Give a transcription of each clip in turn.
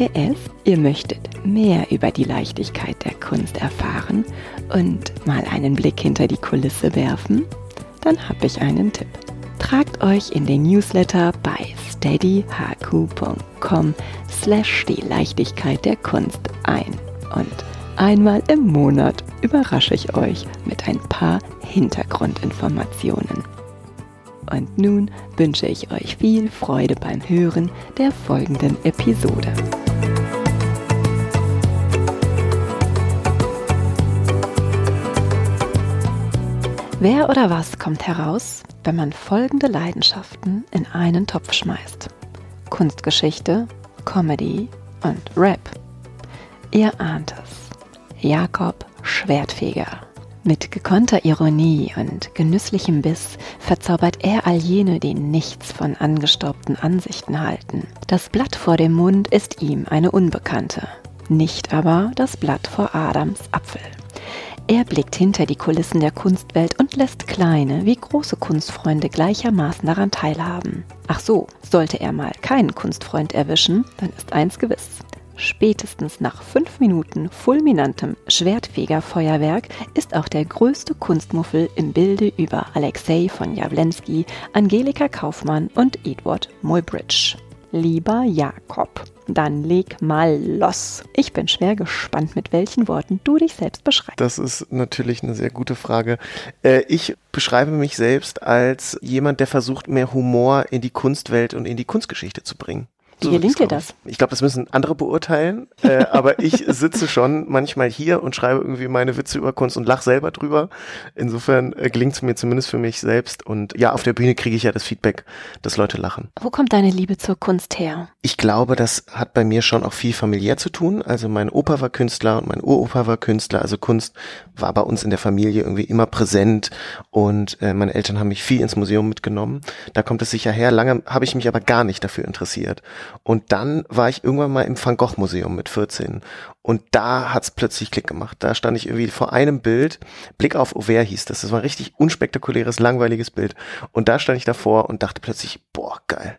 PS, ihr möchtet mehr über die Leichtigkeit der Kunst erfahren und mal einen Blick hinter die Kulisse werfen? Dann habe ich einen Tipp. Tragt euch in den Newsletter bei steadyhq.com slash die Leichtigkeit der Kunst ein. Und einmal im Monat überrasche ich euch mit ein paar Hintergrundinformationen. Und nun wünsche ich euch viel Freude beim Hören der folgenden Episode. Wer oder was kommt heraus, wenn man folgende Leidenschaften in einen Topf schmeißt? Kunstgeschichte, Comedy und Rap. Ihr ahnt es. Jakob Schwertfeger. Mit gekonnter Ironie und genüsslichem Biss verzaubert er all jene, die nichts von angestaubten Ansichten halten. Das Blatt vor dem Mund ist ihm eine Unbekannte, nicht aber das Blatt vor Adams Apfel. Er blickt hinter die Kulissen der Kunstwelt und lässt kleine wie große Kunstfreunde gleichermaßen daran teilhaben. Ach so, sollte er mal keinen Kunstfreund erwischen, dann ist eins gewiss. Spätestens nach fünf Minuten fulminantem Schwertfegerfeuerwerk ist auch der größte Kunstmuffel im Bilde über Alexei von Jawlensky, Angelika Kaufmann und Edward Muybridge. Lieber Jakob, dann leg mal los. Ich bin schwer gespannt, mit welchen Worten du dich selbst beschreibst. Das ist natürlich eine sehr gute Frage. Äh, ich beschreibe mich selbst als jemand, der versucht, mehr Humor in die Kunstwelt und in die Kunstgeschichte zu bringen. Wie so gelingt dir das? Ich glaube, das müssen andere beurteilen, äh, aber ich sitze schon manchmal hier und schreibe irgendwie meine Witze über Kunst und lache selber drüber. Insofern äh, gelingt es mir zumindest für mich selbst und ja, auf der Bühne kriege ich ja das Feedback, dass Leute lachen. Wo kommt deine Liebe zur Kunst her? Ich glaube, das hat bei mir schon auch viel familiär zu tun. Also mein Opa war Künstler und mein Uropa war Künstler. Also Kunst war bei uns in der Familie irgendwie immer präsent und äh, meine Eltern haben mich viel ins Museum mitgenommen. Da kommt es sicher her. Lange habe ich mich aber gar nicht dafür interessiert. Und dann war ich irgendwann mal im Van Gogh Museum mit 14 und da hat's plötzlich Klick gemacht. Da stand ich irgendwie vor einem Bild, Blick auf Auvert hieß das. Das war ein richtig unspektakuläres, langweiliges Bild. Und da stand ich davor und dachte plötzlich, boah, geil.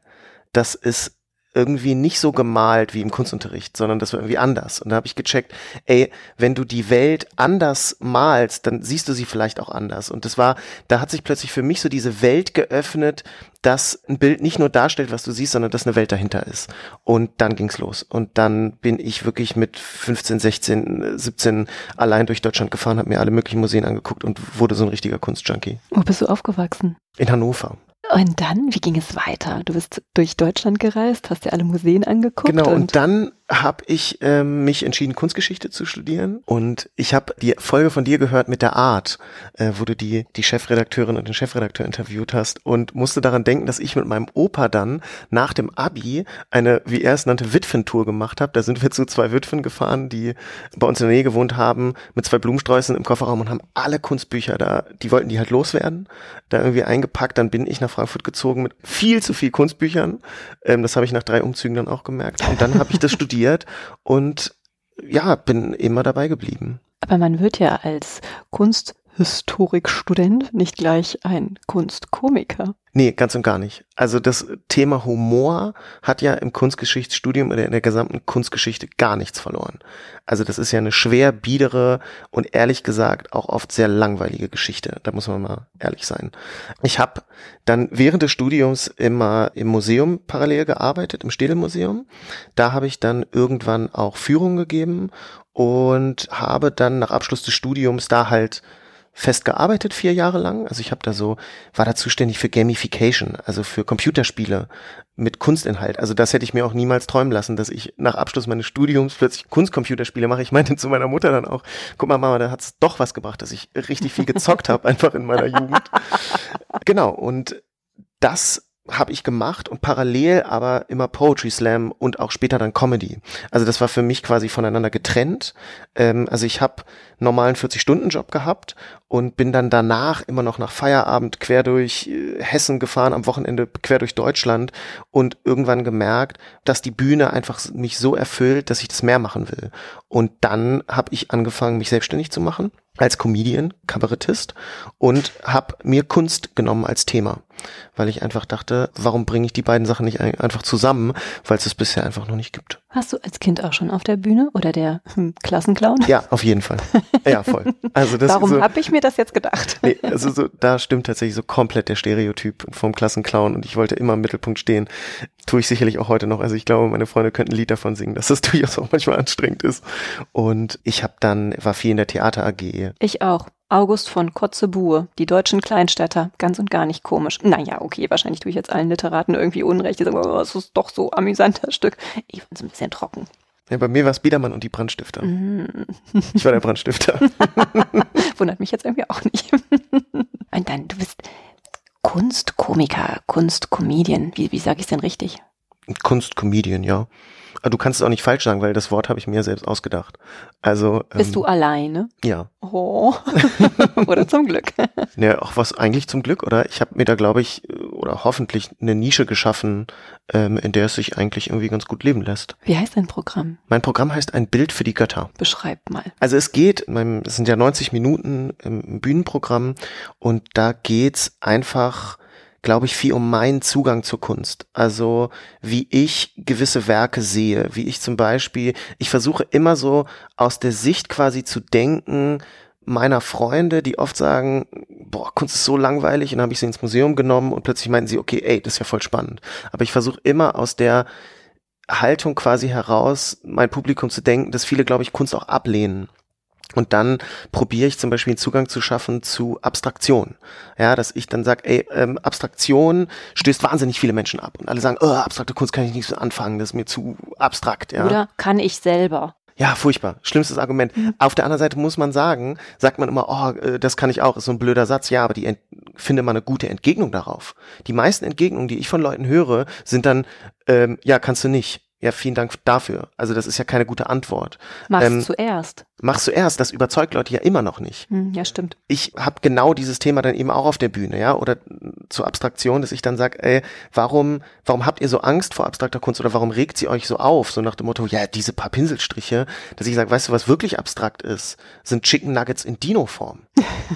Das ist irgendwie nicht so gemalt wie im Kunstunterricht, sondern das war irgendwie anders. Und da habe ich gecheckt, ey, wenn du die Welt anders malst, dann siehst du sie vielleicht auch anders. Und das war, da hat sich plötzlich für mich so diese Welt geöffnet, dass ein Bild nicht nur darstellt, was du siehst, sondern dass eine Welt dahinter ist. Und dann ging's los. Und dann bin ich wirklich mit 15, 16, 17 allein durch Deutschland gefahren, habe mir alle möglichen Museen angeguckt und wurde so ein richtiger Kunstjunkie. Wo bist du aufgewachsen? In Hannover. Und dann, wie ging es weiter? Du bist durch Deutschland gereist, hast dir alle Museen angeguckt. Genau, und, und dann habe ich ähm, mich entschieden, Kunstgeschichte zu studieren. Und ich habe die Folge von dir gehört mit der Art, äh, wo du die, die Chefredakteurin und den Chefredakteur interviewt hast und musste daran denken, dass ich mit meinem Opa dann nach dem Abi eine, wie er es nannte, Witwentour gemacht habe. Da sind wir zu zwei Witwen gefahren, die bei uns in der Nähe gewohnt haben, mit zwei Blumensträußen im Kofferraum und haben alle Kunstbücher da, die wollten die halt loswerden, da irgendwie eingepackt. Dann bin ich nach Frankfurt gezogen mit viel zu viel Kunstbüchern. Ähm, das habe ich nach drei Umzügen dann auch gemerkt. Und dann habe ich das studiert studiert und ja, bin immer dabei geblieben. Aber man wird ja als Kunst Kunsthistorikstudent nicht gleich ein Kunstkomiker? Nee, ganz und gar nicht. Also das Thema Humor hat ja im Kunstgeschichtsstudium oder in der gesamten Kunstgeschichte gar nichts verloren. Also das ist ja eine schwer biedere und ehrlich gesagt auch oft sehr langweilige Geschichte. Da muss man mal ehrlich sein. Ich habe dann während des Studiums immer im Museum parallel gearbeitet, im Städelmuseum. Da habe ich dann irgendwann auch Führungen gegeben und habe dann nach Abschluss des Studiums da halt fest gearbeitet vier Jahre lang. Also ich habe da so, war da zuständig für Gamification, also für Computerspiele mit Kunstinhalt. Also das hätte ich mir auch niemals träumen lassen, dass ich nach Abschluss meines Studiums plötzlich Kunstcomputerspiele mache. Ich meinte zu meiner Mutter dann auch, guck mal Mama, da hat's doch was gebracht, dass ich richtig viel gezockt habe, einfach in meiner Jugend. Genau, und das habe ich gemacht und parallel aber immer Poetry Slam und auch später dann Comedy. Also das war für mich quasi voneinander getrennt. Ähm, also ich habe normalen 40-Stunden-Job gehabt und bin dann danach immer noch nach Feierabend quer durch äh, Hessen gefahren, am Wochenende quer durch Deutschland und irgendwann gemerkt, dass die Bühne einfach mich so erfüllt, dass ich das mehr machen will. Und dann habe ich angefangen, mich selbstständig zu machen als Comedian, Kabarettist und habe mir Kunst genommen als Thema, weil ich einfach dachte, warum bringe ich die beiden Sachen nicht einfach zusammen, weil es es bisher einfach noch nicht gibt. Hast du als Kind auch schon auf der Bühne oder der hm, Klassenclown? Ja, auf jeden Fall. Ja, voll. Also das Warum so, habe ich mir das jetzt gedacht? Nee, also so, da stimmt tatsächlich so komplett der Stereotyp vom Klassenclown und ich wollte immer im Mittelpunkt stehen. Tue ich sicherlich auch heute noch. Also ich glaube, meine Freunde könnten ein Lied davon singen, dass das durchaus auch manchmal anstrengend ist. Und ich habe dann, war viel in der Theater AG. Ich auch. August von Kotzebue, die deutschen Kleinstädter, ganz und gar nicht komisch. Naja, okay, wahrscheinlich tue ich jetzt allen Literaten irgendwie Unrecht. Die sagen, oh, das ist doch so amüsanter Stück. Ich finde es ein bisschen trocken. Ja, bei mir war es Biedermann und die Brandstifter. Mm. Ich war der Brandstifter. Wundert mich jetzt irgendwie auch nicht. und dann, du bist Kunstkomiker, Kunstcomedian. Wie, wie sage ich es denn richtig? Kunstcomedian, ja. Ah, du kannst es auch nicht falsch sagen, weil das Wort habe ich mir selbst ausgedacht. Also bist ähm, du alleine? Ja. Oh. oder zum Glück. Ja, auch was eigentlich zum Glück, oder? Ich habe mir da, glaube ich, oder hoffentlich eine Nische geschaffen, ähm, in der es sich eigentlich irgendwie ganz gut leben lässt. Wie heißt dein Programm? Mein Programm heißt ein Bild für die Götter. Beschreib mal. Also es geht, es sind ja 90 Minuten im Bühnenprogramm und da geht's einfach glaube ich, viel um meinen Zugang zur Kunst. Also wie ich gewisse Werke sehe, wie ich zum Beispiel, ich versuche immer so aus der Sicht quasi zu denken, meiner Freunde, die oft sagen, boah, Kunst ist so langweilig und dann habe ich sie ins Museum genommen und plötzlich meinten sie, okay, ey, das ist ja voll spannend. Aber ich versuche immer aus der Haltung quasi heraus, mein Publikum zu denken, dass viele, glaube ich, Kunst auch ablehnen. Und dann probiere ich zum Beispiel einen Zugang zu schaffen zu Abstraktion. Ja, dass ich dann sage, ey, ähm, Abstraktion stößt wahnsinnig viele Menschen ab. Und alle sagen, oh, abstrakte Kunst kann ich nicht so anfangen, das ist mir zu abstrakt. Ja. Oder kann ich selber? Ja, furchtbar. Schlimmstes Argument. Mhm. Auf der anderen Seite muss man sagen, sagt man immer, oh, äh, das kann ich auch, ist so ein blöder Satz. Ja, aber die ent finde mal eine gute Entgegnung darauf. Die meisten Entgegnungen, die ich von Leuten höre, sind dann, ähm, ja, kannst du nicht. Ja, vielen Dank dafür. Also das ist ja keine gute Antwort. Mach's ähm, zuerst. Mach's zuerst. Das überzeugt Leute ja immer noch nicht. Hm, ja, stimmt. Ich habe genau dieses Thema dann eben auch auf der Bühne, ja, oder zur Abstraktion, dass ich dann sage, ey, warum, warum habt ihr so Angst vor abstrakter Kunst oder warum regt sie euch so auf? So nach dem Motto, ja, diese paar Pinselstriche, dass ich sage, weißt du, was wirklich abstrakt ist, sind Chicken Nuggets in Dino-Form.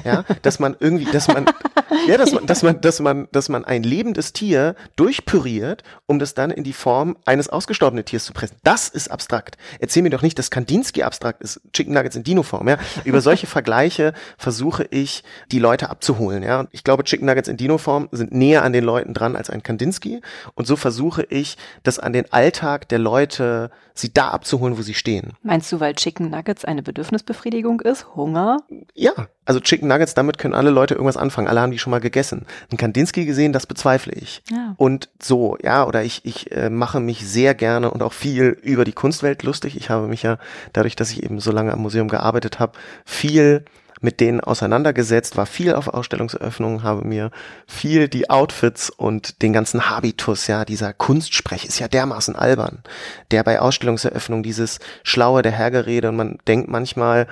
ja, dass man irgendwie, dass man, ja, dass man, dass man, dass man, dass man ein lebendes Tier durchpüriert, um das dann in die Form eines ausgestorbenen Tiers zu pressen. Das ist abstrakt. Erzähl mir doch nicht, dass Kandinsky abstrakt ist. Chicken Nuggets in Dino-Form, ja. Über solche Vergleiche versuche ich, die Leute abzuholen, ja. Ich glaube, Chicken Nuggets in Dino-Form sind näher an den Leuten dran als ein Kandinsky. Und so versuche ich, das an den Alltag der Leute, sie da abzuholen, wo sie stehen. Meinst du, weil Chicken Nuggets eine Bedürfnisbefriedigung ist? Hunger? Ja, also Chicken Nuggets, damit können alle Leute irgendwas anfangen. Alle haben die schon mal gegessen. Ein Kandinsky gesehen, das bezweifle ich. Ja. Und so, ja, oder ich, ich äh, mache mich sehr gerne und auch viel über die Kunstwelt lustig. Ich habe mich ja, dadurch, dass ich eben so lange am Museum gearbeitet habe, viel mit denen auseinandergesetzt, war viel auf Ausstellungseröffnungen, habe mir viel die Outfits und den ganzen Habitus, ja, dieser Kunstsprech ist ja dermaßen albern. Der bei Ausstellungseröffnungen dieses schlaue der Hergerede und man denkt manchmal,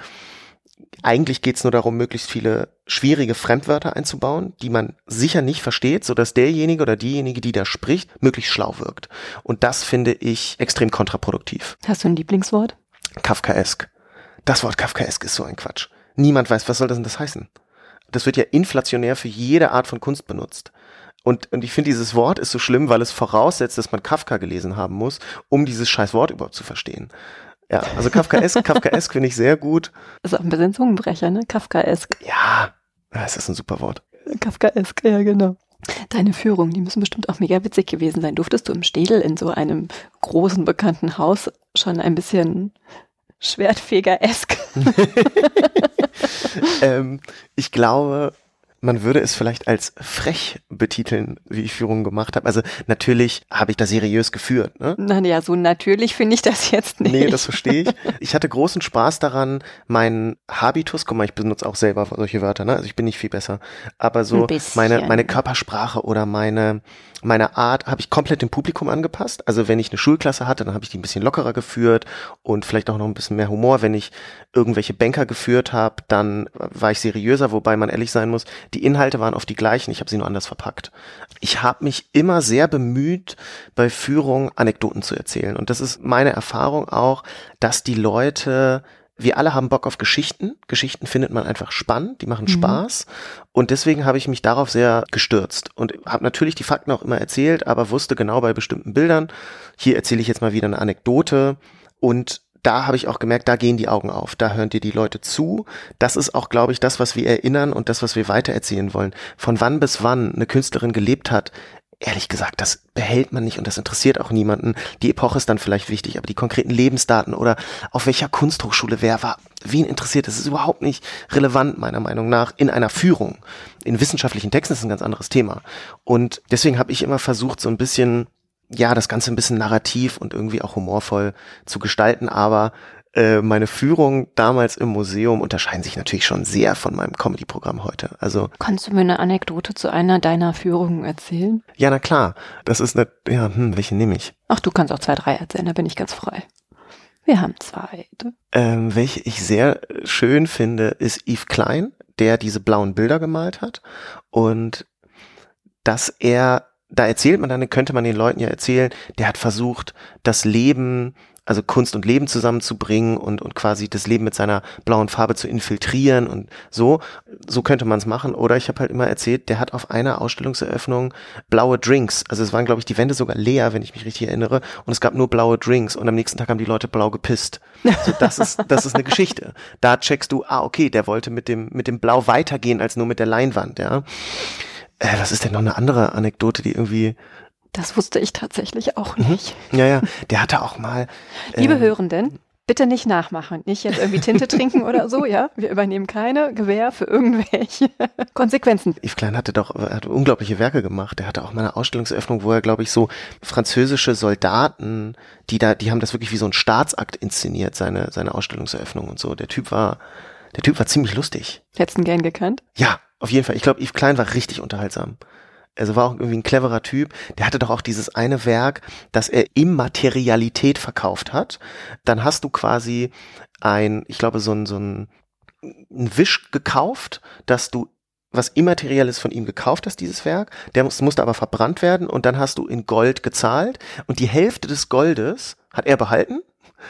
eigentlich geht es nur darum, möglichst viele schwierige Fremdwörter einzubauen, die man sicher nicht versteht, so dass derjenige oder diejenige, die da spricht, möglichst schlau wirkt. Und das finde ich extrem kontraproduktiv. Hast du ein Lieblingswort? Kafkaesk. Das Wort Kafkaesk ist so ein Quatsch. Niemand weiß, was soll das denn das heißen? das wird ja inflationär für jede Art von Kunst benutzt. Und, und ich finde, dieses Wort ist so schlimm, weil es voraussetzt, dass man Kafka gelesen haben muss, um dieses scheiß Wort überhaupt zu verstehen. Ja, also Kafkaesk, Kafkaesk finde ich sehr gut. Das ist auch ein bisschen Zungenbrecher, ne? Kafkaesk. Ja, es ist ein super Wort. Kafkaesk, ja, genau. Deine Führung, die müssen bestimmt auch mega witzig gewesen sein. Durftest du im Städel in so einem großen, bekannten Haus schon ein bisschen Schwertfeger-esk? ähm, ich glaube, man würde es vielleicht als frech betiteln, wie ich Führungen gemacht habe. Also natürlich habe ich da seriös geführt. Ne? Naja, so natürlich finde ich das jetzt nicht. Nee, das verstehe ich. Ich hatte großen Spaß daran, meinen Habitus, guck mal, ich benutze auch selber solche Wörter, ne? Also ich bin nicht viel besser. Aber so meine, meine Körpersprache oder meine, meine Art habe ich komplett dem Publikum angepasst. Also wenn ich eine Schulklasse hatte, dann habe ich die ein bisschen lockerer geführt und vielleicht auch noch ein bisschen mehr Humor. Wenn ich irgendwelche Banker geführt habe, dann war ich seriöser, wobei man ehrlich sein muss, die Inhalte waren oft die gleichen, ich habe sie nur anders verpackt. Ich habe mich immer sehr bemüht, bei Führung Anekdoten zu erzählen. Und das ist meine Erfahrung auch, dass die Leute wir alle haben Bock auf Geschichten. Geschichten findet man einfach spannend, die machen mhm. Spaß. Und deswegen habe ich mich darauf sehr gestürzt und habe natürlich die Fakten auch immer erzählt, aber wusste genau bei bestimmten Bildern, hier erzähle ich jetzt mal wieder eine Anekdote und da habe ich auch gemerkt, da gehen die Augen auf, da hören dir die Leute zu. Das ist auch, glaube ich, das, was wir erinnern und das, was wir weitererzählen wollen. Von wann bis wann eine Künstlerin gelebt hat, ehrlich gesagt, das behält man nicht und das interessiert auch niemanden. Die Epoche ist dann vielleicht wichtig, aber die konkreten Lebensdaten oder auf welcher Kunsthochschule wer war, wen interessiert, das ist überhaupt nicht relevant, meiner Meinung nach, in einer Führung. In wissenschaftlichen Texten ist ein ganz anderes Thema. Und deswegen habe ich immer versucht, so ein bisschen ja, das Ganze ein bisschen narrativ und irgendwie auch humorvoll zu gestalten, aber äh, meine Führung damals im Museum unterscheiden sich natürlich schon sehr von meinem Comedy-Programm heute. Also kannst du mir eine Anekdote zu einer deiner Führungen erzählen? Ja, na klar. Das ist eine, ja, hm, welche nehme ich? Ach, du kannst auch zwei, drei erzählen. Da bin ich ganz frei. Wir haben zwei. Ähm, welche ich sehr schön finde, ist Yves Klein, der diese blauen Bilder gemalt hat und dass er da erzählt man dann, könnte man den Leuten ja erzählen, der hat versucht, das Leben, also Kunst und Leben zusammenzubringen und, und quasi das Leben mit seiner blauen Farbe zu infiltrieren und so. So könnte man es machen. Oder ich habe halt immer erzählt, der hat auf einer Ausstellungseröffnung blaue Drinks. Also es waren, glaube ich, die Wände sogar leer, wenn ich mich richtig erinnere. Und es gab nur blaue Drinks. Und am nächsten Tag haben die Leute blau gepisst. So, das ist, das ist eine Geschichte. Da checkst du, ah, okay, der wollte mit dem, mit dem Blau weitergehen als nur mit der Leinwand, ja. Äh, was ist denn noch eine andere Anekdote, die irgendwie. Das wusste ich tatsächlich auch mhm. nicht. Ja, ja. Der hatte auch mal. Liebe äh, Hörenden, bitte nicht nachmachen. Nicht jetzt irgendwie Tinte trinken oder so, ja? Wir übernehmen keine Gewähr für irgendwelche Konsequenzen. Yves Klein hatte doch hat unglaubliche Werke gemacht. Er hatte auch mal eine Ausstellungseröffnung, wo er, glaube ich, so französische Soldaten, die da, die haben das wirklich wie so ein Staatsakt inszeniert, seine, seine Ausstellungseröffnung und so. Der Typ war, der Typ war ziemlich lustig. Hättest du ihn gern gekannt? Ja, auf jeden Fall. Ich glaube, Yves Klein war richtig unterhaltsam. Also war auch irgendwie ein cleverer Typ. Der hatte doch auch dieses eine Werk, das er Immaterialität verkauft hat. Dann hast du quasi ein, ich glaube, so ein, so ein, ein Wisch gekauft, dass du was Immaterielles von ihm gekauft hast, dieses Werk. Der muss, musste aber verbrannt werden und dann hast du in Gold gezahlt und die Hälfte des Goldes hat er behalten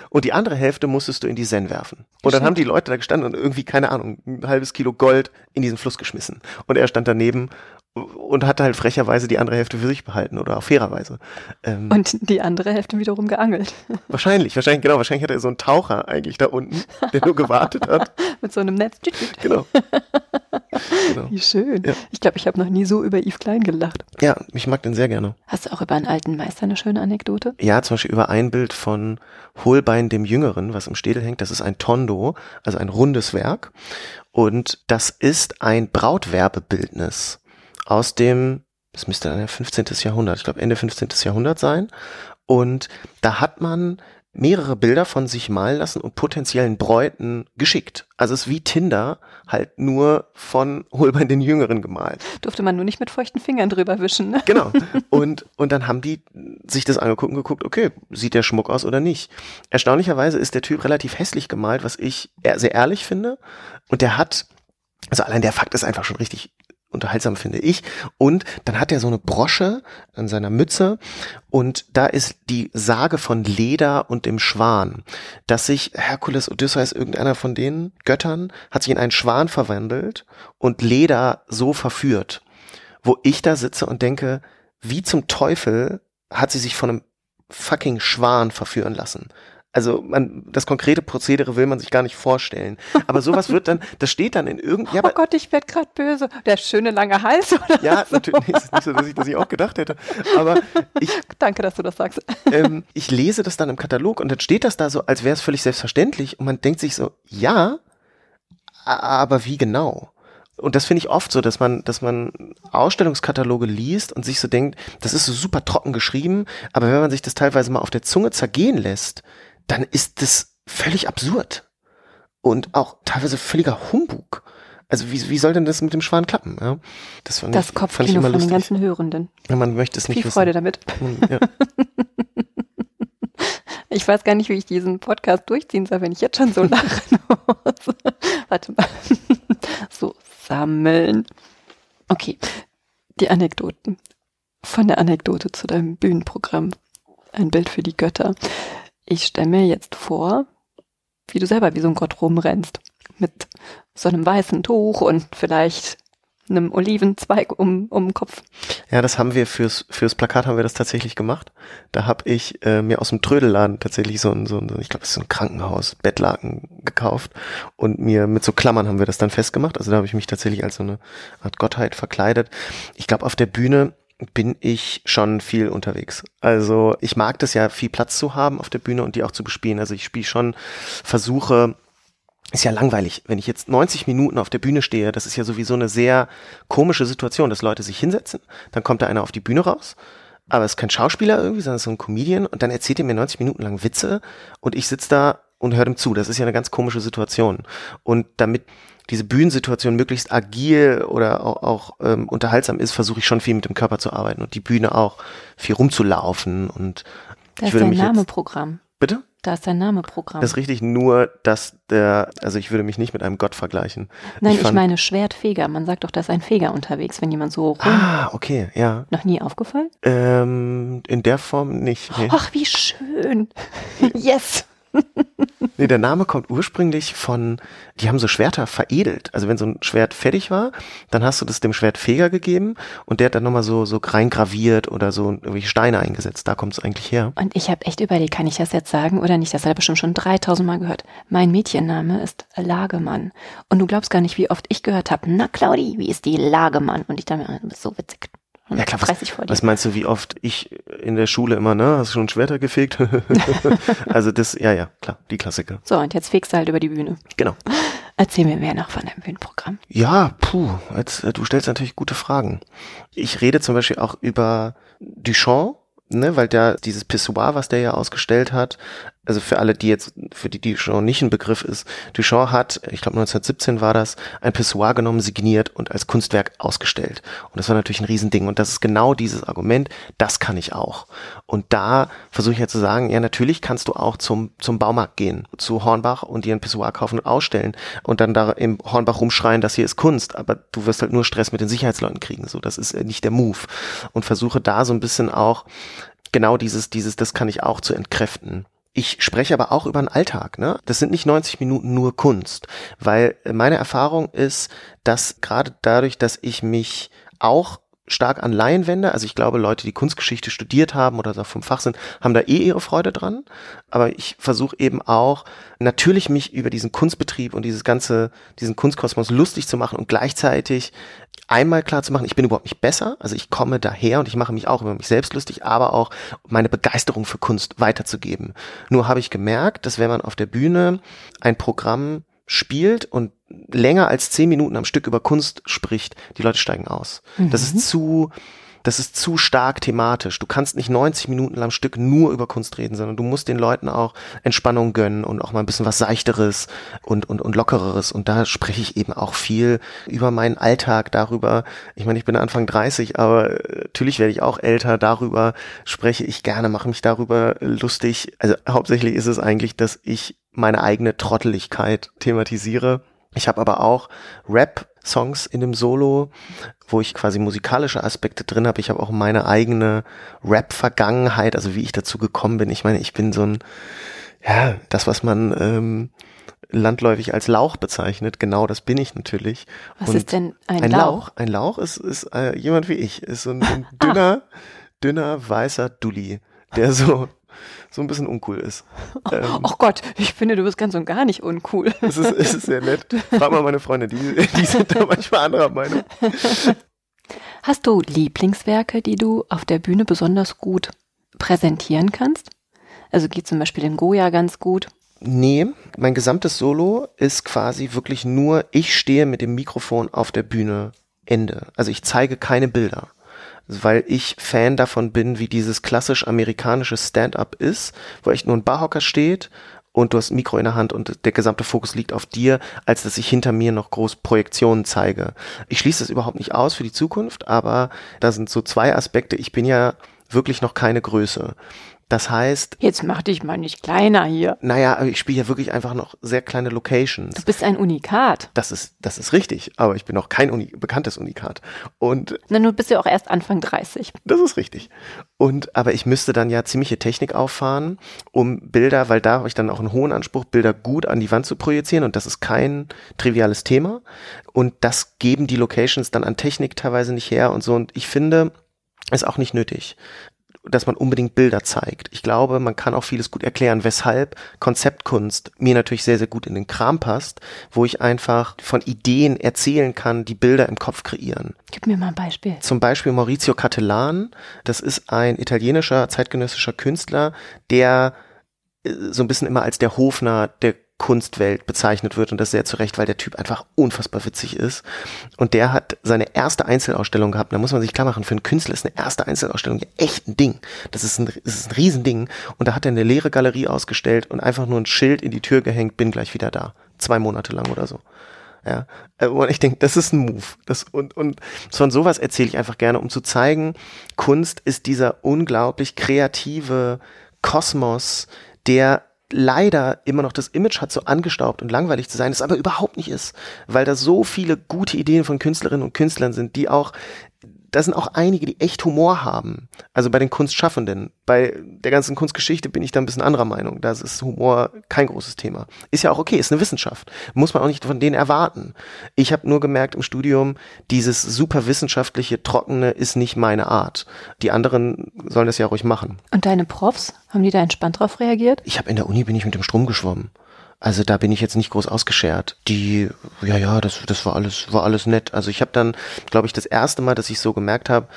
und die andere Hälfte musstest du in die Sen werfen. Und dann haben die Leute da gestanden und irgendwie, keine Ahnung, ein halbes Kilo Gold in diesen Fluss geschmissen. Und er stand daneben und hatte halt frecherweise die andere Hälfte für sich behalten oder auch fairerweise. Ähm, und die andere Hälfte wiederum geangelt. Wahrscheinlich, wahrscheinlich, genau, wahrscheinlich hat er so einen Taucher eigentlich da unten, der nur gewartet hat. Mit so einem Netz. genau. genau. Wie schön. Ja. Ich glaube, ich habe noch nie so über Yves Klein gelacht. Ja, ich mag den sehr gerne. Hast du auch über einen alten Meister eine schöne Anekdote? Ja, zum Beispiel über ein Bild von Holbein dem Jüngeren, was im Städel hängt. Das ist ein Tondo, also ein rundes Werk. Und das ist ein Brautwerbebildnis aus dem, das müsste dann ja 15. Jahrhundert, ich glaube Ende 15. Jahrhundert sein. Und da hat man mehrere Bilder von sich malen lassen und potenziellen Bräuten geschickt. Also es ist wie Tinder, halt nur von Holbein den Jüngeren gemalt. Durfte man nur nicht mit feuchten Fingern drüber wischen. Ne? Genau. Und, und dann haben die sich das angeguckt und geguckt, okay, sieht der Schmuck aus oder nicht. Erstaunlicherweise ist der Typ relativ hässlich gemalt, was ich sehr ehrlich finde. Und der hat, also allein der Fakt ist einfach schon richtig unterhaltsam finde ich. Und dann hat er so eine Brosche an seiner Mütze und da ist die Sage von Leda und dem Schwan, dass sich Herkules, Odysseus, irgendeiner von den Göttern, hat sich in einen Schwan verwandelt und Leda so verführt. Wo ich da sitze und denke, wie zum Teufel hat sie sich von einem fucking Schwan verführen lassen? Also man, das konkrete Prozedere will man sich gar nicht vorstellen. Aber sowas wird dann, das steht dann in irgendeinem. Ja, oh Gott, ich werd gerade böse. Der schöne lange Hals oder Ja, so. natürlich nicht so, dass ich, dass ich auch gedacht hätte. Aber ich. Danke, dass du das sagst. Ähm, ich lese das dann im Katalog und dann steht das da so, als wäre es völlig selbstverständlich und man denkt sich so, ja, aber wie genau? Und das finde ich oft so, dass man, dass man Ausstellungskataloge liest und sich so denkt, das ist so super trocken geschrieben, aber wenn man sich das teilweise mal auf der Zunge zergehen lässt, dann ist das völlig absurd. Und auch teilweise völliger Humbug. Also wie, wie soll denn das mit dem Schwan klappen? Ja, das fand das ich, Kopfkino fand ich immer von lustig. den ganzen Hörenden. Ja, man möchte es nicht Viel wissen. Freude damit. Ja. Ich weiß gar nicht, wie ich diesen Podcast durchziehen soll, wenn ich jetzt schon so lachen muss. Warte mal. So, sammeln. Okay, die Anekdoten. Von der Anekdote zu deinem Bühnenprogramm. Ein Bild für die Götter ich stelle mir jetzt vor, wie du selber wie so ein Gott rumrennst. Mit so einem weißen Tuch und vielleicht einem Olivenzweig um, um den Kopf. Ja, das haben wir fürs, fürs Plakat haben wir das tatsächlich gemacht. Da habe ich äh, mir aus dem Trödelladen tatsächlich so ein, so ein ich glaube, es ist so ein Krankenhaus, Bettlaken gekauft und mir mit so Klammern haben wir das dann festgemacht. Also da habe ich mich tatsächlich als so eine Art Gottheit verkleidet. Ich glaube, auf der Bühne bin ich schon viel unterwegs. Also ich mag das ja, viel Platz zu haben auf der Bühne und die auch zu bespielen. Also ich spiele schon, versuche, ist ja langweilig, wenn ich jetzt 90 Minuten auf der Bühne stehe, das ist ja sowieso eine sehr komische Situation, dass Leute sich hinsetzen, dann kommt da einer auf die Bühne raus, aber es ist kein Schauspieler irgendwie, sondern so ein Comedian und dann erzählt er mir 90 Minuten lang Witze und ich sitze da und höre ihm zu. Das ist ja eine ganz komische Situation. Und damit diese Bühnensituation möglichst agil oder auch, auch ähm, unterhaltsam ist, versuche ich schon viel mit dem Körper zu arbeiten und die Bühne auch viel rumzulaufen und da ich ist dein Name Programm. Bitte? Da ist dein Name Programm. Das ist richtig, nur dass der, also ich würde mich nicht mit einem Gott vergleichen. Nein, ich, ich meine Schwertfeger. Man sagt doch, da ist ein Feger unterwegs, wenn jemand so rum. Ah, okay, ja. Noch nie aufgefallen? Ähm, in der Form nicht. Nee. Ach, wie schön. yes nee, der Name kommt ursprünglich von, die haben so Schwerter veredelt. Also wenn so ein Schwert fertig war, dann hast du das dem Schwertfeger gegeben und der hat dann nochmal so, so reingraviert oder so irgendwelche Steine eingesetzt. Da kommt es eigentlich her. Und ich habe echt überlegt, kann ich das jetzt sagen oder nicht? Das hat er bestimmt schon 3000 Mal gehört. Mein Mädchenname ist Lagemann. Und du glaubst gar nicht, wie oft ich gehört habe, na Claudi, wie ist die Lagemann? Und ich dachte mir, du bist so witzig. Ja klar, was, was meinst du, wie oft ich in der Schule immer, ne, hast du schon Schwerter gefegt? also das, ja, ja, klar, die Klassiker. So, und jetzt fegst du halt über die Bühne. Genau. Erzähl mir mehr noch von deinem Bühnenprogramm. Ja, puh, jetzt, äh, du stellst natürlich gute Fragen. Ich rede zum Beispiel auch über Duchamp, ne, weil der dieses Pissoir, was der ja ausgestellt hat, also für alle, die jetzt, für die Duchamp nicht ein Begriff ist, Duchamp hat, ich glaube 1917 war das, ein Pissoir genommen, signiert und als Kunstwerk ausgestellt. Und das war natürlich ein Riesending. Und das ist genau dieses Argument, das kann ich auch. Und da versuche ich ja zu sagen, ja, natürlich kannst du auch zum, zum Baumarkt gehen, zu Hornbach und dir ein Pissoir kaufen und ausstellen und dann da im Hornbach rumschreien, das hier ist Kunst, aber du wirst halt nur Stress mit den Sicherheitsleuten kriegen. So, das ist nicht der Move. Und versuche da so ein bisschen auch genau dieses, dieses, das kann ich auch zu entkräften. Ich spreche aber auch über den Alltag. Ne? Das sind nicht 90 Minuten nur Kunst, weil meine Erfahrung ist, dass gerade dadurch, dass ich mich auch stark an Laien wende. Also ich glaube, Leute, die Kunstgeschichte studiert haben oder vom Fach sind, haben da eh ihre Freude dran. Aber ich versuche eben auch natürlich mich über diesen Kunstbetrieb und dieses ganze, diesen Kunstkosmos lustig zu machen und gleichzeitig einmal klar zu machen, ich bin überhaupt nicht besser, also ich komme daher und ich mache mich auch über mich selbst lustig, aber auch meine Begeisterung für Kunst weiterzugeben. Nur habe ich gemerkt, dass wenn man auf der Bühne ein Programm spielt und länger als zehn Minuten am Stück über Kunst spricht, die Leute steigen aus. Mhm. Das ist zu, das ist zu stark thematisch. Du kannst nicht 90 Minuten lang Stück nur über Kunst reden, sondern du musst den Leuten auch Entspannung gönnen und auch mal ein bisschen was Seichteres und, und, und Lockereres. Und da spreche ich eben auch viel über meinen Alltag, darüber, ich meine, ich bin Anfang 30, aber natürlich werde ich auch älter, darüber spreche ich gerne, mache mich darüber lustig. Also hauptsächlich ist es eigentlich, dass ich meine eigene Trotteligkeit thematisiere. Ich habe aber auch Rap Songs in dem Solo, wo ich quasi musikalische Aspekte drin habe. Ich habe auch meine eigene Rap-Vergangenheit, also wie ich dazu gekommen bin. Ich meine, ich bin so ein, ja, das, was man ähm, landläufig als Lauch bezeichnet. Genau, das bin ich natürlich. Was Und ist denn ein, ein Lauch? Lauch? Ein Lauch ist, ist äh, jemand wie ich, ist so ein, ein dünner, dünner, weißer Dulli, der so so ein bisschen uncool ist. Oh, ähm, oh Gott, ich finde, du bist ganz und gar nicht uncool. Es ist, es ist sehr nett. Frag mal meine Freunde, die, die sind da manchmal anderer Meinung. Hast du Lieblingswerke, die du auf der Bühne besonders gut präsentieren kannst? Also geht zum Beispiel in Goya ganz gut. Nee, mein gesamtes Solo ist quasi wirklich nur, ich stehe mit dem Mikrofon auf der Bühne. Ende. Also ich zeige keine Bilder weil ich Fan davon bin, wie dieses klassisch amerikanische Stand-up ist, wo echt nur ein Barhocker steht und du hast ein Mikro in der Hand und der gesamte Fokus liegt auf dir, als dass ich hinter mir noch groß Projektionen zeige. Ich schließe das überhaupt nicht aus für die Zukunft, aber da sind so zwei Aspekte. Ich bin ja wirklich noch keine Größe. Das heißt. Jetzt mach dich mal nicht kleiner hier. Naja, ich spiele ja wirklich einfach noch sehr kleine Locations. Du bist ein Unikat. Das ist, das ist richtig, aber ich bin noch kein Uni bekanntes Unikat. Und. Na, du bist ja auch erst Anfang 30. Das ist richtig. Und, aber ich müsste dann ja ziemliche Technik auffahren, um Bilder, weil da habe ich dann auch einen hohen Anspruch, Bilder gut an die Wand zu projizieren und das ist kein triviales Thema. Und das geben die Locations dann an Technik teilweise nicht her und so. Und ich finde, ist auch nicht nötig dass man unbedingt Bilder zeigt. Ich glaube, man kann auch vieles gut erklären, weshalb Konzeptkunst mir natürlich sehr, sehr gut in den Kram passt, wo ich einfach von Ideen erzählen kann, die Bilder im Kopf kreieren. Gib mir mal ein Beispiel. Zum Beispiel Maurizio Cattelan. Das ist ein italienischer zeitgenössischer Künstler, der äh, so ein bisschen immer als der Hofner der Kunstwelt bezeichnet wird und das sehr zu Recht, weil der Typ einfach unfassbar witzig ist. Und der hat seine erste Einzelausstellung gehabt. Da muss man sich klar machen, für einen Künstler ist eine erste Einzelausstellung ja echt ein Ding. Das ist ein, das ist ein Riesending. Und da hat er eine leere Galerie ausgestellt und einfach nur ein Schild in die Tür gehängt, bin gleich wieder da. Zwei Monate lang oder so. Ja, äh, und ich denke, das ist ein Move. Das, und, und von sowas erzähle ich einfach gerne, um zu zeigen, Kunst ist dieser unglaublich kreative Kosmos, der leider immer noch das Image hat, so angestaubt und langweilig zu sein, es aber überhaupt nicht ist, weil da so viele gute Ideen von Künstlerinnen und Künstlern sind, die auch da sind auch einige, die echt Humor haben. Also bei den Kunstschaffenden. Bei der ganzen Kunstgeschichte bin ich da ein bisschen anderer Meinung. Da ist Humor kein großes Thema. Ist ja auch okay, ist eine Wissenschaft. Muss man auch nicht von denen erwarten. Ich habe nur gemerkt im Studium, dieses super wissenschaftliche, trockene ist nicht meine Art. Die anderen sollen das ja ruhig machen. Und deine Profs, haben die da entspannt drauf reagiert? Ich habe in der Uni bin ich mit dem Strom geschwommen. Also da bin ich jetzt nicht groß ausgeschert. Die, ja, ja, das, das war alles, war alles nett. Also ich habe dann, glaube ich, das erste Mal, dass ich so gemerkt habe,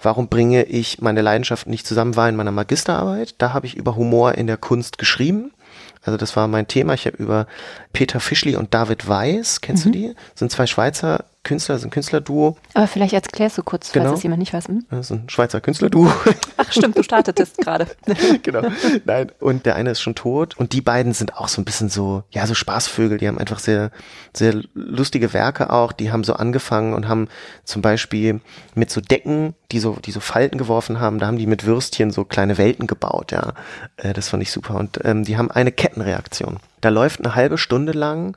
warum bringe ich meine Leidenschaften nicht zusammen, war in meiner Magisterarbeit. Da habe ich über Humor in der Kunst geschrieben. Also das war mein Thema. Ich habe über Peter Fischli und David Weiß, kennst mhm. du die? Das sind zwei Schweizer Künstler, sind Künstlerduo. Aber vielleicht erklärst du kurz, genau. falls das jemand nicht weiß. Hm? Das ist ein Schweizer Künstlerduo. Ach stimmt, du startetest gerade. genau. Nein, und der eine ist schon tot und die beiden sind auch so ein bisschen so, ja, so Spaßvögel, die haben einfach sehr, sehr lustige Werke auch, die haben so angefangen und haben zum Beispiel mit so Decken, die so, die so Falten geworfen haben, da haben die mit Würstchen so kleine Welten gebaut, ja. Äh, das fand ich super und ähm, die haben eine Kettenreaktion. Da läuft eine halbe Stunde lang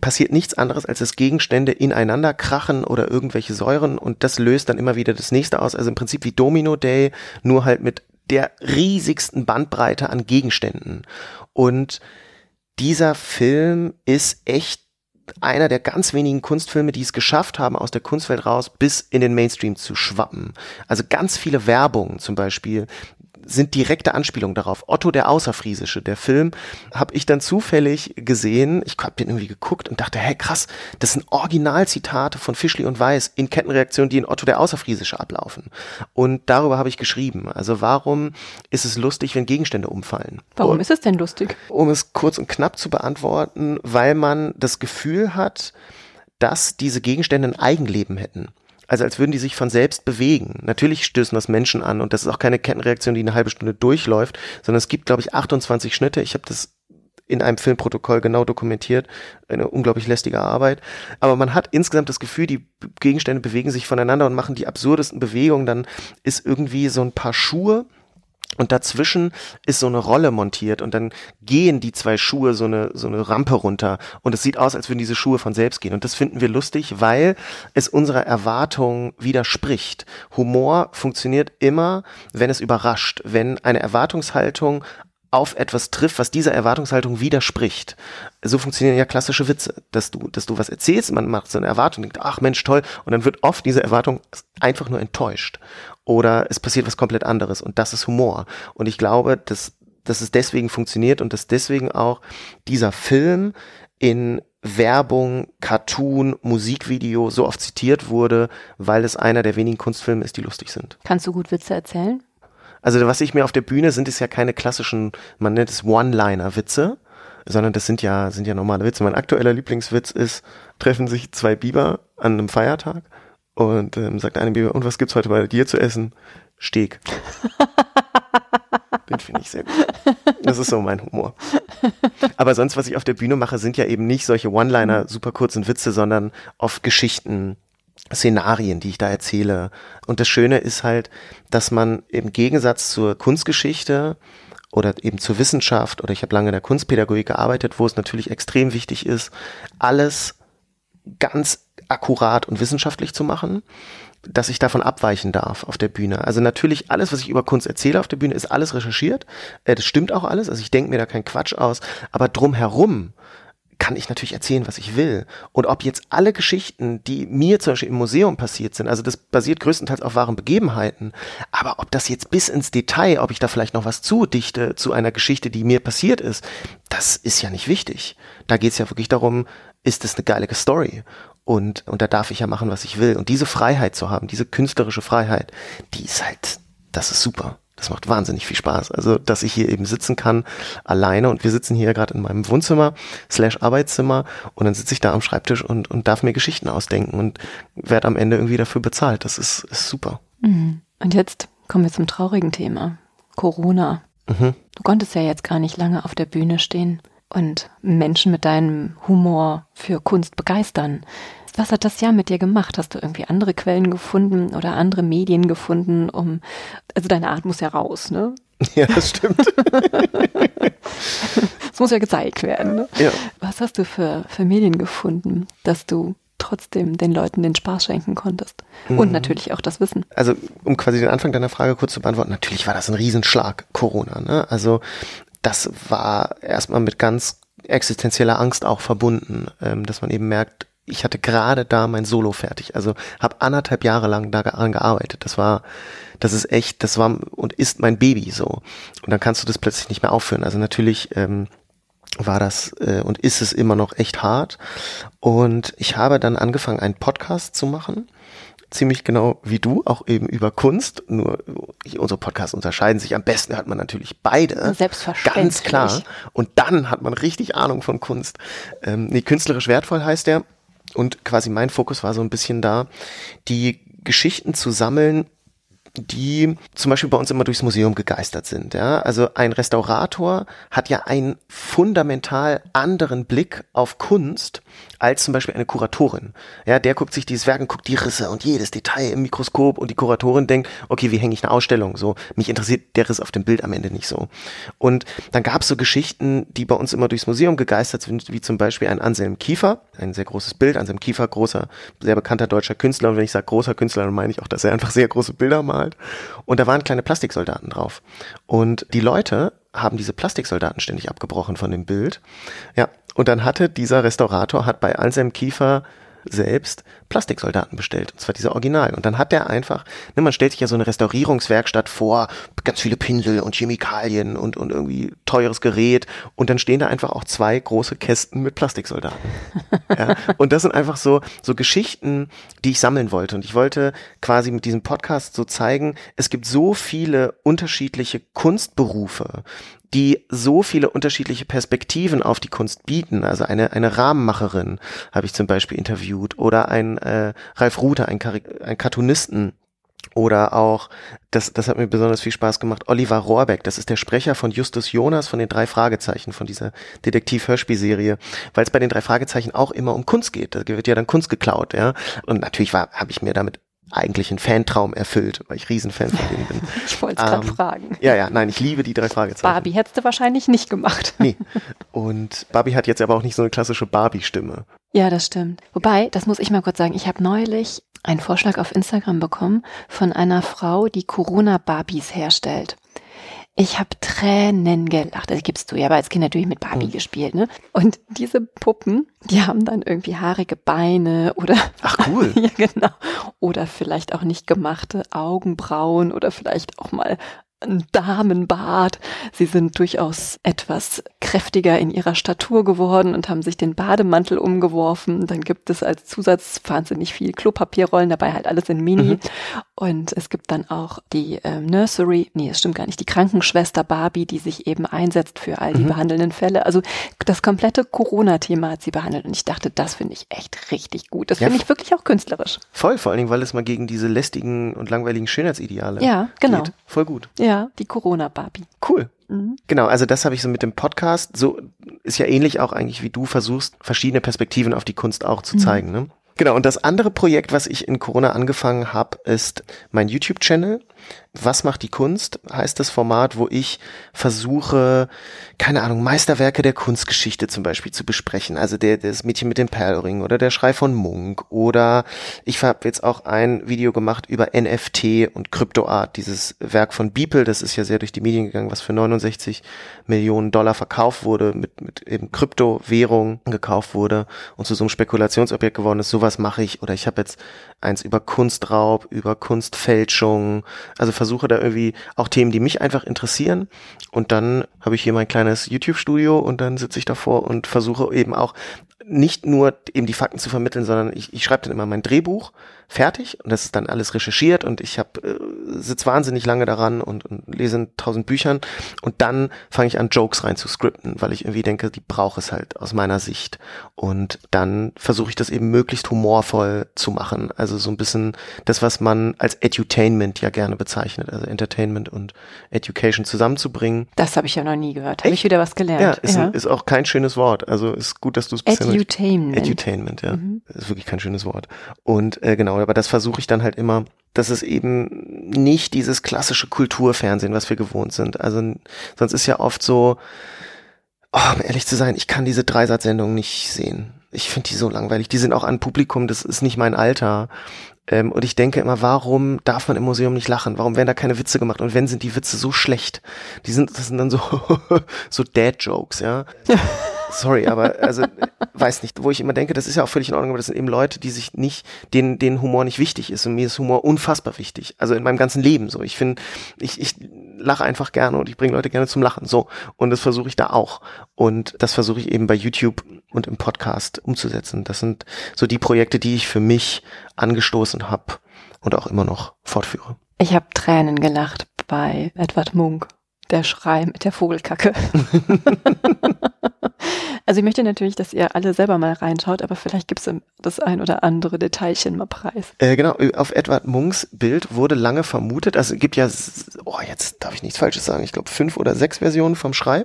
passiert nichts anderes, als dass Gegenstände ineinander krachen oder irgendwelche Säuren und das löst dann immer wieder das nächste aus. Also im Prinzip wie Domino Day, nur halt mit der riesigsten Bandbreite an Gegenständen. Und dieser Film ist echt einer der ganz wenigen Kunstfilme, die es geschafft haben, aus der Kunstwelt raus bis in den Mainstream zu schwappen. Also ganz viele Werbungen zum Beispiel, sind direkte Anspielungen darauf. Otto der Außerfriesische, der Film, habe ich dann zufällig gesehen. Ich habe den irgendwie geguckt und dachte, hey krass, das sind Originalzitate von Fischli und Weiß in Kettenreaktionen, die in Otto der Außerfriesische ablaufen. Und darüber habe ich geschrieben. Also warum ist es lustig, wenn Gegenstände umfallen? Warum und, ist es denn lustig? Um es kurz und knapp zu beantworten, weil man das Gefühl hat, dass diese Gegenstände ein Eigenleben hätten also als würden die sich von selbst bewegen. Natürlich stößen das Menschen an und das ist auch keine Kettenreaktion, die eine halbe Stunde durchläuft, sondern es gibt, glaube ich, 28 Schnitte. Ich habe das in einem Filmprotokoll genau dokumentiert. Eine unglaublich lästige Arbeit. Aber man hat insgesamt das Gefühl, die Gegenstände bewegen sich voneinander und machen die absurdesten Bewegungen. Dann ist irgendwie so ein paar Schuhe und dazwischen ist so eine Rolle montiert und dann gehen die zwei Schuhe so eine, so eine Rampe runter und es sieht aus, als würden diese Schuhe von selbst gehen. Und das finden wir lustig, weil es unserer Erwartung widerspricht. Humor funktioniert immer, wenn es überrascht, wenn eine Erwartungshaltung auf etwas trifft, was dieser Erwartungshaltung widerspricht. So funktionieren ja klassische Witze, dass du, dass du was erzählst, man macht so eine Erwartung, denkt, ach Mensch, toll, und dann wird oft diese Erwartung einfach nur enttäuscht oder es passiert was komplett anderes und das ist Humor. Und ich glaube, dass, dass es deswegen funktioniert und dass deswegen auch dieser Film in Werbung, Cartoon, Musikvideo so oft zitiert wurde, weil es einer der wenigen Kunstfilme ist, die lustig sind. Kannst du gut Witze erzählen? Also was ich mir auf der Bühne sind, ist ja keine klassischen, man nennt es One-Liner-Witze, sondern das sind ja, sind ja normale Witze. Mein aktueller Lieblingswitz ist, treffen sich zwei Biber an einem Feiertag und ähm, sagt eine Biber, und was gibt's heute bei dir zu essen? Steak. Den finde ich sehr gut. Das ist so mein Humor. Aber sonst, was ich auf der Bühne mache, sind ja eben nicht solche One-Liner, mhm. super kurzen Witze, sondern oft Geschichten, Szenarien, die ich da erzähle. Und das Schöne ist halt, dass man im Gegensatz zur Kunstgeschichte oder eben zur Wissenschaft oder ich habe lange in der Kunstpädagogik gearbeitet, wo es natürlich extrem wichtig ist, alles ganz akkurat und wissenschaftlich zu machen, dass ich davon abweichen darf auf der Bühne. Also natürlich alles, was ich über Kunst erzähle auf der Bühne, ist alles recherchiert. Äh, das stimmt auch alles. Also ich denke mir da keinen Quatsch aus. Aber drumherum kann ich natürlich erzählen, was ich will. Und ob jetzt alle Geschichten, die mir zum Beispiel im Museum passiert sind, also das basiert größtenteils auf wahren Begebenheiten, aber ob das jetzt bis ins Detail, ob ich da vielleicht noch was zudichte zu einer Geschichte, die mir passiert ist, das ist ja nicht wichtig. Da geht es ja wirklich darum, ist es eine geile Story? Und, und da darf ich ja machen, was ich will. Und diese Freiheit zu haben, diese künstlerische Freiheit, die ist halt, das ist super. Das macht wahnsinnig viel Spaß. Also, dass ich hier eben sitzen kann, alleine und wir sitzen hier gerade in meinem Wohnzimmer, slash Arbeitszimmer und dann sitze ich da am Schreibtisch und, und darf mir Geschichten ausdenken und werde am Ende irgendwie dafür bezahlt. Das ist, ist super. Mhm. Und jetzt kommen wir zum traurigen Thema. Corona. Mhm. Du konntest ja jetzt gar nicht lange auf der Bühne stehen und Menschen mit deinem Humor für Kunst begeistern. Was hat das Jahr mit dir gemacht? Hast du irgendwie andere Quellen gefunden oder andere Medien gefunden, um, also deine Art muss ja raus, ne? Ja, das stimmt. Es muss ja gezeigt werden. Ne? Ja. Was hast du für, für Medien gefunden, dass du trotzdem den Leuten den Spaß schenken konntest? Mhm. Und natürlich auch das Wissen. Also, um quasi den Anfang deiner Frage kurz zu beantworten, natürlich war das ein Riesenschlag, Corona. Ne? Also, das war erstmal mit ganz existenzieller Angst auch verbunden, ähm, dass man eben merkt, ich hatte gerade da mein Solo fertig. Also habe anderthalb Jahre lang daran gearbeitet. Das war, das ist echt, das war und ist mein Baby so. Und dann kannst du das plötzlich nicht mehr aufführen. Also natürlich ähm, war das äh, und ist es immer noch echt hart. Und ich habe dann angefangen, einen Podcast zu machen ziemlich genau wie du, auch eben über Kunst. Nur unsere Podcasts unterscheiden sich. Am besten hört man natürlich beide. Selbstverständlich. Ganz klar. Und dann hat man richtig Ahnung von Kunst. Ähm, nee, künstlerisch wertvoll heißt der. Und quasi mein Fokus war so ein bisschen da, die Geschichten zu sammeln, die zum Beispiel bei uns immer durchs Museum gegeistert sind. Ja? Also ein Restaurator hat ja einen fundamental anderen Blick auf Kunst als zum Beispiel eine Kuratorin. Ja, der guckt sich dieses Werk und guckt die Risse und jedes Detail im Mikroskop und die Kuratorin denkt, okay, wie hänge ich eine Ausstellung? So, mich interessiert der Riss auf dem Bild am Ende nicht so. Und dann gab es so Geschichten, die bei uns immer durchs Museum gegeistert sind, wie zum Beispiel ein Anselm Kiefer, ein sehr großes Bild, Anselm Kiefer, großer, sehr bekannter deutscher Künstler. Und wenn ich sage großer Künstler, dann meine ich auch, dass er einfach sehr große Bilder malt. Und da waren kleine Plastiksoldaten drauf. Und die Leute haben diese Plastiksoldaten ständig abgebrochen von dem Bild. Ja, und dann hatte dieser Restaurator, hat bei Anselm Kiefer selbst Plastiksoldaten bestellt, und zwar diese Original. Und dann hat der einfach, ne, man stellt sich ja so eine Restaurierungswerkstatt vor, ganz viele Pinsel und Chemikalien und, und irgendwie teures Gerät und dann stehen da einfach auch zwei große Kästen mit Plastiksoldaten. ja, und das sind einfach so, so Geschichten, die ich sammeln wollte. Und ich wollte quasi mit diesem Podcast so zeigen, es gibt so viele unterschiedliche Kunstberufe, die so viele unterschiedliche Perspektiven auf die Kunst bieten. Also eine, eine Rahmenmacherin habe ich zum Beispiel interviewt oder ein äh, Ralf Ruther, ein, ein Cartoonisten, oder auch, das, das hat mir besonders viel Spaß gemacht, Oliver Rohrbeck, das ist der Sprecher von Justus Jonas von den drei Fragezeichen, von dieser Detektiv-Hörspielserie, weil es bei den drei Fragezeichen auch immer um Kunst geht. Da wird ja dann Kunst geklaut, ja. Und natürlich war, habe ich mir damit eigentlich ein Fantraum erfüllt, weil ich Riesenfan von denen bin. ich wollte es gerade ähm, fragen. Ja, ja, nein, ich liebe die drei Fragezeichen. Barbie hättest du wahrscheinlich nicht gemacht. nee. Und Barbie hat jetzt aber auch nicht so eine klassische Barbie-Stimme. Ja, das stimmt. Wobei, das muss ich mal kurz sagen, ich habe neulich einen Vorschlag auf Instagram bekommen von einer Frau, die Corona-Barbies herstellt. Ich habe Tränen gelacht. Das gibst du ja, aber als Kind natürlich mit Barbie mhm. gespielt, ne? Und diese Puppen, die haben dann irgendwie haarige Beine oder. Ach cool. ja, genau. Oder vielleicht auch nicht gemachte Augenbrauen oder vielleicht auch mal ein Damenbart. Sie sind durchaus etwas kräftiger in ihrer Statur geworden und haben sich den Bademantel umgeworfen. Dann gibt es als Zusatz wahnsinnig viel Klopapierrollen, dabei halt alles in Mini. Mhm. Und es gibt dann auch die ähm, Nursery, nee, es stimmt gar nicht, die Krankenschwester Barbie, die sich eben einsetzt für all die mhm. behandelnden Fälle. Also das komplette Corona-Thema hat sie behandelt und ich dachte, das finde ich echt richtig gut. Das ja, finde ich wirklich auch künstlerisch. Voll, vor allen Dingen, weil es mal gegen diese lästigen und langweiligen Schönheitsideale Ja, genau. Geht. Voll gut. Ja, die Corona-Barbie. Cool. Mhm. Genau, also das habe ich so mit dem Podcast. So ist ja ähnlich auch eigentlich, wie du versuchst, verschiedene Perspektiven auf die Kunst auch zu mhm. zeigen. Ne? Genau, und das andere Projekt, was ich in Corona angefangen habe, ist mein YouTube-Channel. Was macht die Kunst? Heißt das Format, wo ich versuche, keine Ahnung, Meisterwerke der Kunstgeschichte zum Beispiel zu besprechen. Also der, das Mädchen mit dem Perlring oder der Schrei von Munk oder ich habe jetzt auch ein Video gemacht über NFT und Kryptoart, dieses Werk von Beeple, das ist ja sehr durch die Medien gegangen, was für 69 Millionen Dollar verkauft wurde, mit, mit eben Kryptowährung gekauft wurde und zu so einem Spekulationsobjekt geworden ist. Sowas mache ich. Oder ich habe jetzt eins über Kunstraub, über Kunstfälschung, also versuche da irgendwie auch Themen, die mich einfach interessieren. Und dann habe ich hier mein kleines YouTube-Studio und dann sitze ich davor und versuche eben auch nicht nur eben die Fakten zu vermitteln, sondern ich, ich schreibe dann immer mein Drehbuch fertig und das ist dann alles recherchiert und ich habe äh, sitze wahnsinnig lange daran und, und lese in tausend Büchern und dann fange ich an Jokes rein zu scripten, weil ich irgendwie denke, die braucht es halt aus meiner Sicht und dann versuche ich das eben möglichst humorvoll zu machen, also so ein bisschen das, was man als Edutainment ja gerne bezeichnet, also Entertainment und Education zusammenzubringen. Das habe ich ja noch nie gehört. Habe ich wieder was gelernt. Ja, ist, ja. Ein, ist auch kein schönes Wort. Also ist gut, dass du es Edutainment. Edutainment, ja. Mhm. Ist wirklich kein schönes Wort. Und äh, genau, aber das versuche ich dann halt immer, dass es eben nicht dieses klassische Kulturfernsehen, was wir gewohnt sind. Also sonst ist ja oft so, oh, um ehrlich zu sein, ich kann diese Dreisatz-Sendungen nicht sehen. Ich finde die so langweilig. Die sind auch an Publikum, das ist nicht mein Alter. Ähm, und ich denke immer, warum darf man im Museum nicht lachen? Warum werden da keine Witze gemacht? Und wenn sind die Witze so schlecht? Die sind, das sind dann so, so Dad-Jokes, ja. Sorry, aber also weiß nicht, wo ich immer denke, das ist ja auch völlig in Ordnung, aber das sind eben Leute, die sich nicht, denen, denen Humor nicht wichtig ist. Und mir ist Humor unfassbar wichtig. Also in meinem ganzen Leben so. Ich finde, ich, ich lache einfach gerne und ich bringe Leute gerne zum Lachen. So. Und das versuche ich da auch. Und das versuche ich eben bei YouTube und im Podcast umzusetzen. Das sind so die Projekte, die ich für mich angestoßen habe und auch immer noch fortführe. Ich habe Tränen gelacht bei Edward Munk. Der Schrei mit der Vogelkacke. Also ich möchte natürlich, dass ihr alle selber mal reinschaut, aber vielleicht gibt es das ein oder andere Detailchen mal preis. Äh, genau, auf Edward Munks Bild wurde lange vermutet, also es gibt ja, oh, jetzt darf ich nichts Falsches sagen, ich glaube fünf oder sechs Versionen vom Schrei.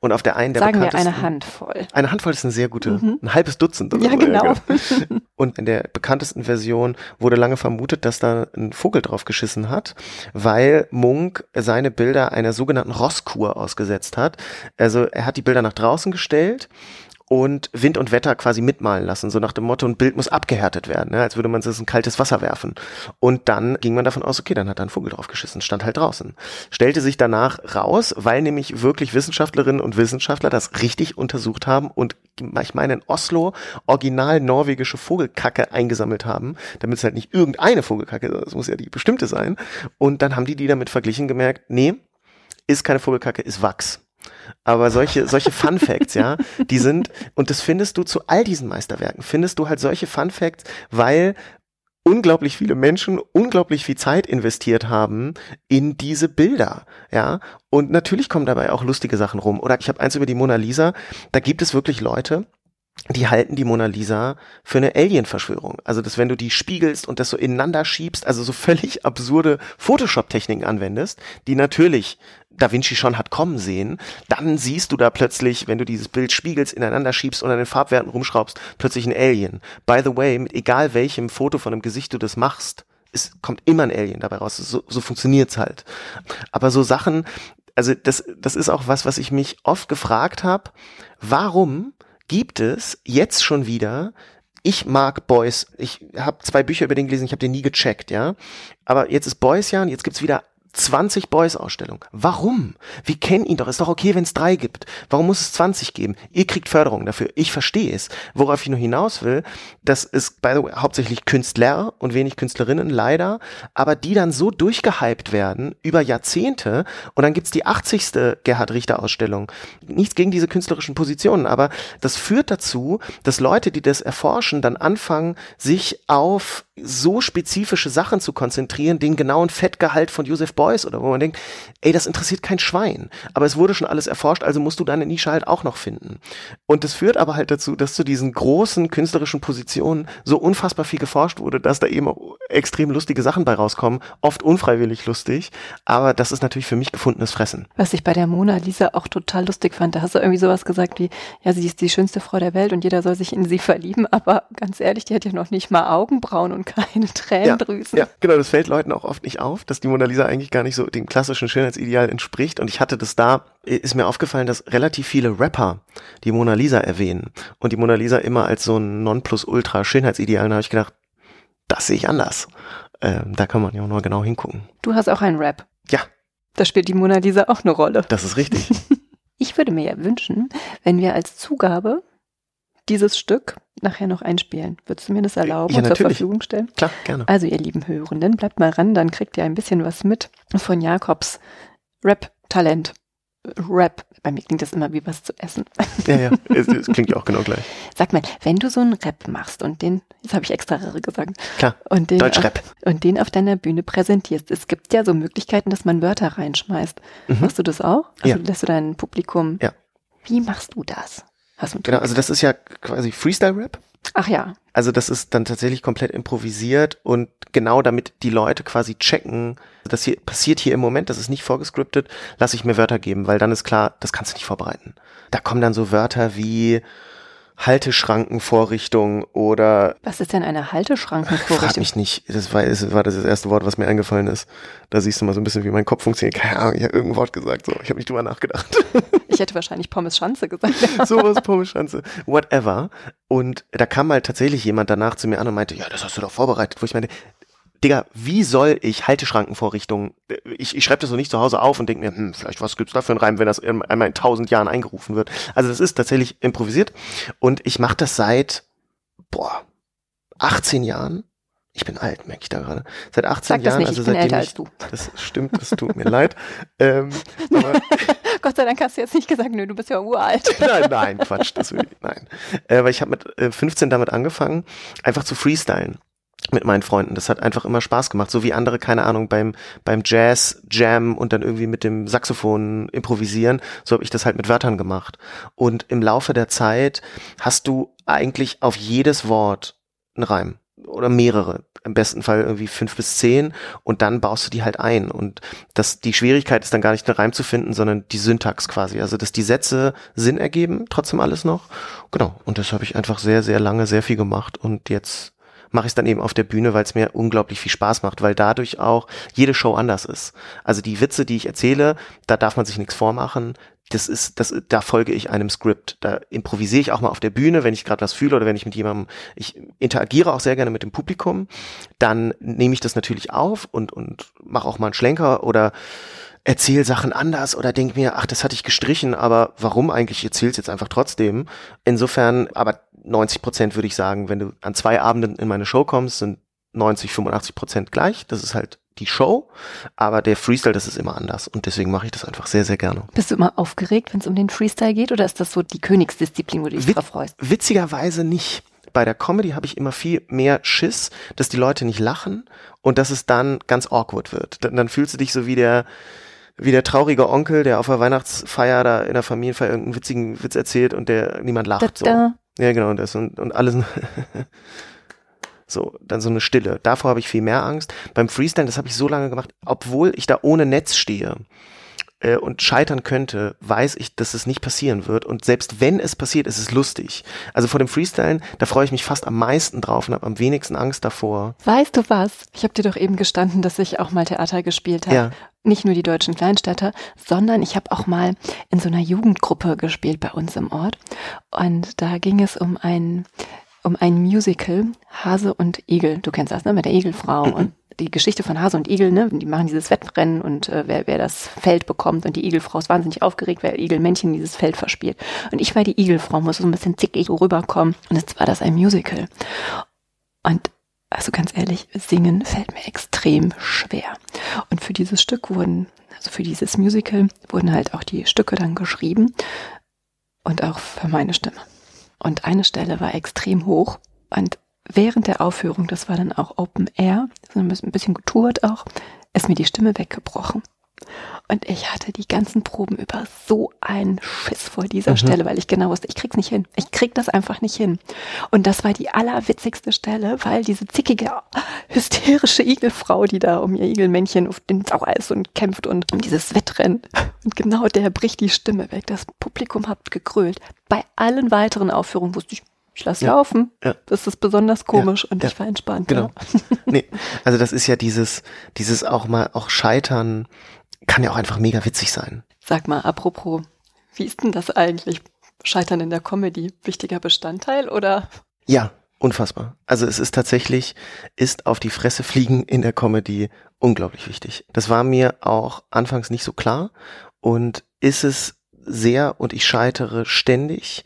Und auf der einen der Sagen wir eine Handvoll. Eine Handvoll ist eine sehr gute, mhm. ein halbes Dutzend. Oder ja, so, genau. Ja, genau. Und in der bekanntesten Version wurde lange vermutet, dass da ein Vogel drauf geschissen hat, weil Munk seine Bilder einer sogenannten Rosskur ausgesetzt hat. Also er hat die Bilder nach draußen gestellt und Wind und Wetter quasi mitmalen lassen, so nach dem Motto, ein Bild muss abgehärtet werden, ne? als würde man es in kaltes Wasser werfen. Und dann ging man davon aus, okay, dann hat da ein Vogel drauf geschissen, stand halt draußen. Stellte sich danach raus, weil nämlich wirklich Wissenschaftlerinnen und Wissenschaftler das richtig untersucht haben und ich meine in Oslo original norwegische Vogelkacke eingesammelt haben, damit es halt nicht irgendeine Vogelkacke, das muss ja die bestimmte sein. Und dann haben die die damit verglichen gemerkt, nee, ist keine Vogelkacke, ist Wachs. Aber solche, solche Fun Facts, ja, die sind, und das findest du zu all diesen Meisterwerken, findest du halt solche Fun Facts, weil unglaublich viele Menschen unglaublich viel Zeit investiert haben in diese Bilder, ja. Und natürlich kommen dabei auch lustige Sachen rum. Oder ich habe eins über die Mona Lisa, da gibt es wirklich Leute, die halten die Mona Lisa für eine Alien-Verschwörung. Also, dass wenn du die spiegelst und das so ineinander schiebst, also so völlig absurde Photoshop-Techniken anwendest, die natürlich Da Vinci schon hat kommen sehen, dann siehst du da plötzlich, wenn du dieses Bild spiegelst, ineinander schiebst und an den Farbwerten rumschraubst, plötzlich ein Alien. By the way, mit egal welchem Foto von einem Gesicht du das machst, es kommt immer ein Alien dabei raus. So, so funktioniert's halt. Aber so Sachen, also das, das ist auch was, was ich mich oft gefragt habe. Warum gibt es jetzt schon wieder ich mag Boys. Ich habe zwei Bücher über den gelesen, ich habe den nie gecheckt, ja. Aber jetzt ist Boys ja und jetzt gibt's wieder 20 Boys-Ausstellungen. Warum? Wir kennen ihn doch. Ist doch okay, wenn es drei gibt. Warum muss es 20 geben? Ihr kriegt Förderung dafür. Ich verstehe es. Worauf ich nur hinaus will, das ist by the way, hauptsächlich Künstler und wenig Künstlerinnen, leider, aber die dann so durchgehypt werden über Jahrzehnte und dann gibt's die 80. Gerhard Richter-Ausstellung. Nichts gegen diese künstlerischen Positionen, aber das führt dazu, dass Leute, die das erforschen, dann anfangen, sich auf so spezifische Sachen zu konzentrieren, den genauen Fettgehalt von Joseph Beuys oder wo man denkt, ey, das interessiert kein Schwein. Aber es wurde schon alles erforscht, also musst du deine Nische halt auch noch finden. Und das führt aber halt dazu, dass zu diesen großen künstlerischen Positionen so unfassbar viel geforscht wurde, dass da eben extrem lustige Sachen bei rauskommen, oft unfreiwillig lustig, aber das ist natürlich für mich gefundenes Fressen. Was ich bei der Mona Lisa auch total lustig fand, da hast du irgendwie sowas gesagt wie, ja, sie ist die schönste Frau der Welt und jeder soll sich in sie verlieben, aber ganz ehrlich, die hat ja noch nicht mal Augenbrauen und keine Tränendrüsen. Ja, ja, genau, das fällt Leuten auch oft nicht auf, dass die Mona Lisa eigentlich gar nicht so dem klassischen Schönheitsideal entspricht. Und ich hatte das da, ist mir aufgefallen, dass relativ viele Rapper die Mona Lisa erwähnen und die Mona Lisa immer als so ein Nonplusultra Schönheitsideal. Und da habe ich gedacht, das sehe ich anders. Ähm, da kann man ja auch nur genau hingucken. Du hast auch einen Rap. Ja. Da spielt die Mona Lisa auch eine Rolle. Das ist richtig. ich würde mir ja wünschen, wenn wir als Zugabe dieses Stück nachher noch einspielen. Würdest du mir das erlauben ja, und zur Verfügung stellen? Klar, gerne. Also ihr lieben Hörenden, bleibt mal ran, dann kriegt ihr ein bisschen was mit von Jakobs Rap-Talent. Rap. Bei mir klingt das immer wie was zu essen. Ja, ja, es, es klingt ja auch genau gleich. Sag mal, wenn du so einen Rap machst und den, jetzt habe ich extra gesagt, Klar, und den, Deutschrap. Auf, und den auf deiner Bühne präsentierst. Es gibt ja so Möglichkeiten, dass man Wörter reinschmeißt. Mhm. Machst du das auch? Also Ja. lässt du dein Publikum. Ja. Wie machst du das? Hast du Genau, also das ist ja quasi Freestyle-Rap. Ach ja. Also das ist dann tatsächlich komplett improvisiert und genau damit die Leute quasi checken, das hier passiert hier im Moment, das ist nicht vorgescriptet, lasse ich mir Wörter geben, weil dann ist klar, das kannst du nicht vorbereiten. Da kommen dann so Wörter wie Halteschrankenvorrichtung oder Was ist denn eine frag Halteschrankenvorrichtung? mich nicht, das war, das war das erste Wort, was mir eingefallen ist. Da siehst du mal so ein bisschen, wie mein Kopf funktioniert. Keine Ahnung, ich habe irgendein Wort gesagt, so, ich habe nicht drüber nachgedacht. Ich hätte wahrscheinlich Pommes Schanze gesagt. sowas, Pommeschanze, whatever. Und da kam halt tatsächlich jemand danach zu mir an und meinte, ja, das hast du doch vorbereitet, wo ich meinte, Digga, wie soll ich Halteschrankenvorrichtungen, ich, ich schreibe das so nicht zu Hause auf und denke mir, hm, vielleicht was gibt's da für einen Reim, wenn das in- einmal in tausend Jahren eingerufen wird. Also das ist tatsächlich improvisiert und ich mache das seit, boah, 18 Jahren. Ich bin alt, merke ich da gerade. Seit 18 Sag das Jahren, nicht, also seitdem älter ich, als du. das stimmt, das tut mir leid. Ähm, aber Gott sei Dank hast du jetzt nicht gesagt, nö, du bist ja uralt. nein, nein, Quatsch, das will ich, nein. Äh, weil ich habe mit äh, 15 damit angefangen, einfach zu freestylen mit meinen Freunden. Das hat einfach immer Spaß gemacht, so wie andere, keine Ahnung, beim beim Jazz Jam und dann irgendwie mit dem Saxophon improvisieren. So habe ich das halt mit Wörtern gemacht. Und im Laufe der Zeit hast du eigentlich auf jedes Wort einen Reim oder mehrere. Im besten Fall irgendwie fünf bis zehn und dann baust du die halt ein. Und das, die Schwierigkeit ist dann gar nicht einen Reim zu finden, sondern die Syntax quasi. Also, dass die Sätze Sinn ergeben, trotzdem alles noch. Genau. Und das habe ich einfach sehr, sehr lange, sehr viel gemacht und jetzt mache ich es dann eben auf der Bühne, weil es mir unglaublich viel Spaß macht, weil dadurch auch jede Show anders ist. Also die Witze, die ich erzähle, da darf man sich nichts vormachen. Das ist, das, da folge ich einem Skript. Da improvisiere ich auch mal auf der Bühne, wenn ich gerade was fühle oder wenn ich mit jemandem, ich interagiere auch sehr gerne mit dem Publikum. Dann nehme ich das natürlich auf und, und mache auch mal einen Schlenker oder erzähl Sachen anders oder denk mir, ach, das hatte ich gestrichen, aber warum eigentlich? Ich erzähl's jetzt einfach trotzdem. Insofern, aber 90 Prozent würde ich sagen, wenn du an zwei Abenden in meine Show kommst, sind 90, 85 Prozent gleich. Das ist halt die Show, aber der Freestyle, das ist immer anders und deswegen mache ich das einfach sehr, sehr gerne. Bist du immer aufgeregt, wenn es um den Freestyle geht, oder ist das so die Königsdisziplin, wo du dich Wit- drauf freust? Witzigerweise nicht. Bei der Comedy habe ich immer viel mehr Schiss, dass die Leute nicht lachen und dass es dann ganz awkward wird. Dann, dann fühlst du dich so wie der, wie der traurige Onkel, der auf der Weihnachtsfeier da in der Familienfeier irgendeinen witzigen Witz erzählt und der niemand lacht. So. Da, Ja, genau, und das und, und alles. so, dann so eine Stille. Davor habe ich viel mehr Angst. Beim Freestyle, das habe ich so lange gemacht, obwohl ich da ohne Netz stehe, äh, und scheitern könnte, weiß ich, dass es nicht passieren wird. Und selbst wenn es passiert, ist es lustig. Also vor dem Freestylen, da freue ich mich fast am meisten drauf und habe am wenigsten Angst davor. Weißt du was? Ich habe dir doch eben gestanden, dass ich auch mal Theater gespielt habe. Ja. Nicht nur die deutschen Kleinstädter, sondern ich habe auch mal in so einer Jugendgruppe gespielt bei uns im Ort. Und da ging es um ein um ein Musical Hase und Igel. Du kennst das, ne? Mit der Igelfrau mhm. und die Geschichte von Hase und Igel, ne? Die machen dieses Wettrennen und äh, wer, wer das Feld bekommt und die Igelfrau ist wahnsinnig aufgeregt, wer Igelmännchen dieses Feld verspielt. Und ich war die Igelfrau, musste so ein bisschen zickig rüberkommen. Und jetzt war das ein Musical. Und also ganz ehrlich, singen fällt mir extrem schwer. Und für dieses Stück wurden, also für dieses Musical, wurden halt auch die Stücke dann geschrieben und auch für meine Stimme. Und eine Stelle war extrem hoch und während der Aufführung, das war dann auch Open Air, ein bisschen getourt auch, ist mir die Stimme weggebrochen. Und ich hatte die ganzen Proben über so einen Schiss vor dieser mhm. Stelle, weil ich genau wusste, ich krieg's nicht hin. Ich krieg das einfach nicht hin. Und das war die allerwitzigste Stelle, weil diese zickige, hysterische Igelfrau, die da um ihr Igelmännchen auf den Sauer ist und kämpft und um dieses Wettrennen. Und genau der bricht die Stimme weg. Das Publikum hat gegrölt. Bei allen weiteren Aufführungen wusste ich, ich lasse ja, laufen. Ja. Das ist besonders komisch ja, und ich war entspannt. Genau. nee, also das ist ja dieses, dieses auch mal auch Scheitern kann ja auch einfach mega witzig sein. Sag mal, apropos, wie ist denn das eigentlich? Scheitern in der Comedy wichtiger Bestandteil oder? Ja, unfassbar. Also es ist tatsächlich, ist auf die Fresse fliegen in der Comedy unglaublich wichtig. Das war mir auch anfangs nicht so klar und ist es sehr und ich scheitere ständig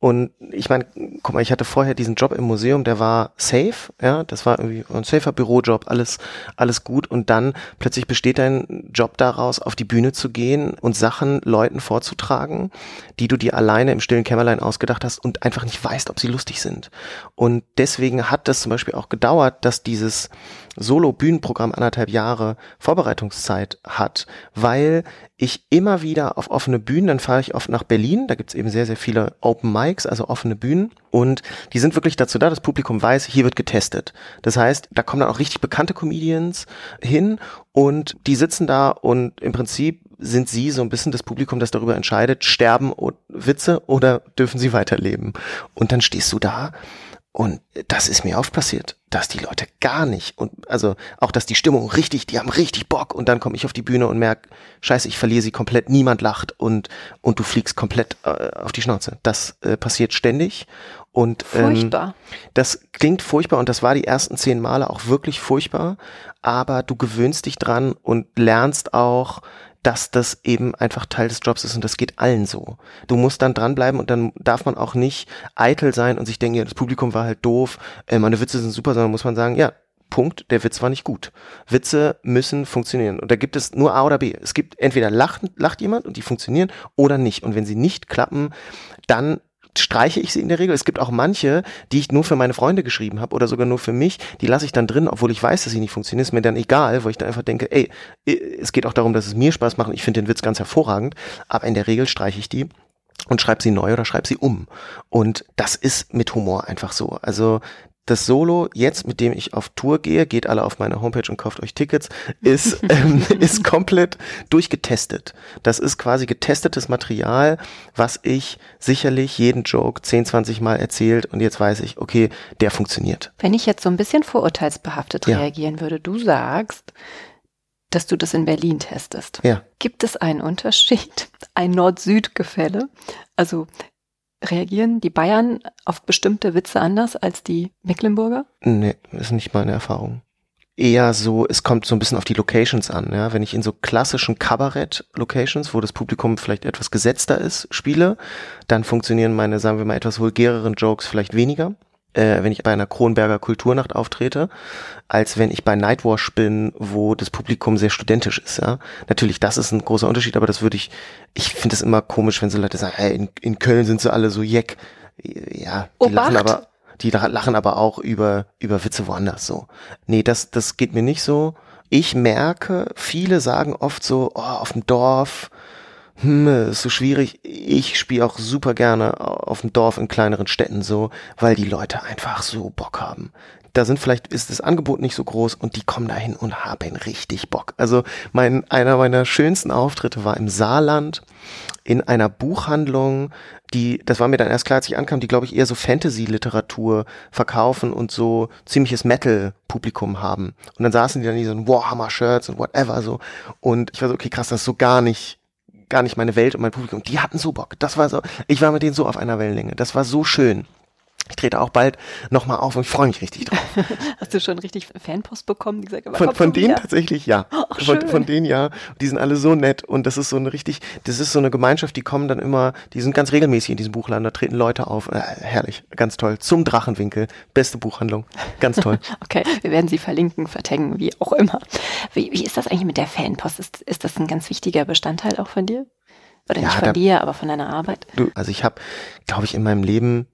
und ich meine, guck mal, ich hatte vorher diesen Job im Museum, der war safe, ja, das war irgendwie ein safer Bürojob, alles, alles gut. Und dann plötzlich besteht dein Job daraus, auf die Bühne zu gehen und Sachen Leuten vorzutragen, die du dir alleine im stillen Kämmerlein ausgedacht hast und einfach nicht weißt, ob sie lustig sind. Und deswegen hat das zum Beispiel auch gedauert, dass dieses Solo-Bühnenprogramm anderthalb Jahre Vorbereitungszeit hat, weil ich immer wieder auf offene Bühnen, dann fahre ich oft nach Berlin, da gibt's eben sehr, sehr viele Open Mics, also offene Bühnen und die sind wirklich dazu da, das Publikum weiß, hier wird getestet. Das heißt, da kommen dann auch richtig bekannte Comedians hin und die sitzen da und im Prinzip sind sie so ein bisschen das Publikum, das darüber entscheidet, sterben Witze oder dürfen sie weiterleben. Und dann stehst du da und das ist mir oft passiert, dass die Leute gar nicht und also auch, dass die Stimmung richtig, die haben richtig Bock und dann komme ich auf die Bühne und merke, scheiße, ich verliere sie komplett, niemand lacht und und du fliegst komplett äh, auf die Schnauze. Das äh, passiert ständig und ähm, furchtbar. das klingt furchtbar und das war die ersten zehn Male auch wirklich furchtbar, aber du gewöhnst dich dran und lernst auch dass das eben einfach Teil des Jobs ist und das geht allen so. Du musst dann dranbleiben und dann darf man auch nicht eitel sein und sich denken, ja, das Publikum war halt doof, äh, meine Witze sind super, sondern muss man sagen, ja, Punkt, der Witz war nicht gut. Witze müssen funktionieren. Und da gibt es nur A oder B. Es gibt entweder lacht, lacht jemand und die funktionieren oder nicht. Und wenn sie nicht klappen, dann streiche ich sie in der Regel. Es gibt auch manche, die ich nur für meine Freunde geschrieben habe oder sogar nur für mich, die lasse ich dann drin, obwohl ich weiß, dass sie nicht funktionieren. Ist mir dann egal, wo ich dann einfach denke, ey, es geht auch darum, dass es mir Spaß macht ich finde den Witz ganz hervorragend, aber in der Regel streiche ich die und schreibe sie neu oder schreibe sie um. Und das ist mit Humor einfach so. Also das Solo jetzt, mit dem ich auf Tour gehe, geht alle auf meine Homepage und kauft euch Tickets, ist, ähm, ist komplett durchgetestet. Das ist quasi getestetes Material, was ich sicherlich jeden Joke 10, 20 Mal erzählt und jetzt weiß ich, okay, der funktioniert. Wenn ich jetzt so ein bisschen vorurteilsbehaftet ja. reagieren würde, du sagst, dass du das in Berlin testest. Ja. Gibt es einen Unterschied, ein Nord-Süd-Gefälle? Also Reagieren die Bayern auf bestimmte Witze anders als die Mecklenburger? Nee, ist nicht meine Erfahrung. Eher so, es kommt so ein bisschen auf die Locations an. Ja? Wenn ich in so klassischen Kabarett-Locations, wo das Publikum vielleicht etwas gesetzter ist, spiele, dann funktionieren meine, sagen wir mal, etwas vulgäreren Jokes vielleicht weniger äh, wenn ich bei einer Kronberger Kulturnacht auftrete, als wenn ich bei Nightwash bin, wo das Publikum sehr studentisch ist. Ja, natürlich, das ist ein großer Unterschied, aber das würde ich, ich finde es immer komisch, wenn so Leute sagen, hey, in, in Köln sind sie alle so jeck. Ja, die Obacht. lachen aber, die lachen aber auch über über Witze woanders. So, nee, das das geht mir nicht so. Ich merke, viele sagen oft so, oh, auf dem Dorf hm, ist so schwierig. Ich spiele auch super gerne auf dem Dorf in kleineren Städten so, weil die Leute einfach so Bock haben. Da sind vielleicht ist das Angebot nicht so groß und die kommen dahin und haben richtig Bock. Also mein einer meiner schönsten Auftritte war im Saarland in einer Buchhandlung, die, das war mir dann erst klar, als ich ankam, die glaube ich eher so Fantasy-Literatur verkaufen und so ziemliches Metal-Publikum haben. Und dann saßen die dann in so Warhammer-Shirts und whatever so. Und ich war so, okay, krass, das ist so gar nicht, gar nicht meine Welt und mein Publikum. Die hatten so Bock. Das war so, ich war mit denen so auf einer Wellenlänge. Das war so schön. Ich trete auch bald nochmal auf und ich freue mich richtig drauf. Hast du schon richtig Fanpost bekommen? Die gesagt, von von denen tatsächlich ja. Ach, von, von denen ja. Die sind alle so nett und das ist so eine richtig, das ist so eine Gemeinschaft, die kommen dann immer, die sind ganz regelmäßig in diesem Buchladen, da treten Leute auf. Äh, herrlich, ganz toll. Zum Drachenwinkel, beste Buchhandlung. Ganz toll. okay, wir werden sie verlinken, vertaggen, wie auch immer. Wie, wie ist das eigentlich mit der Fanpost? Ist, ist das ein ganz wichtiger Bestandteil auch von dir? Oder ja, nicht von da, dir, aber von deiner Arbeit? Du, also ich habe, glaube ich, in meinem Leben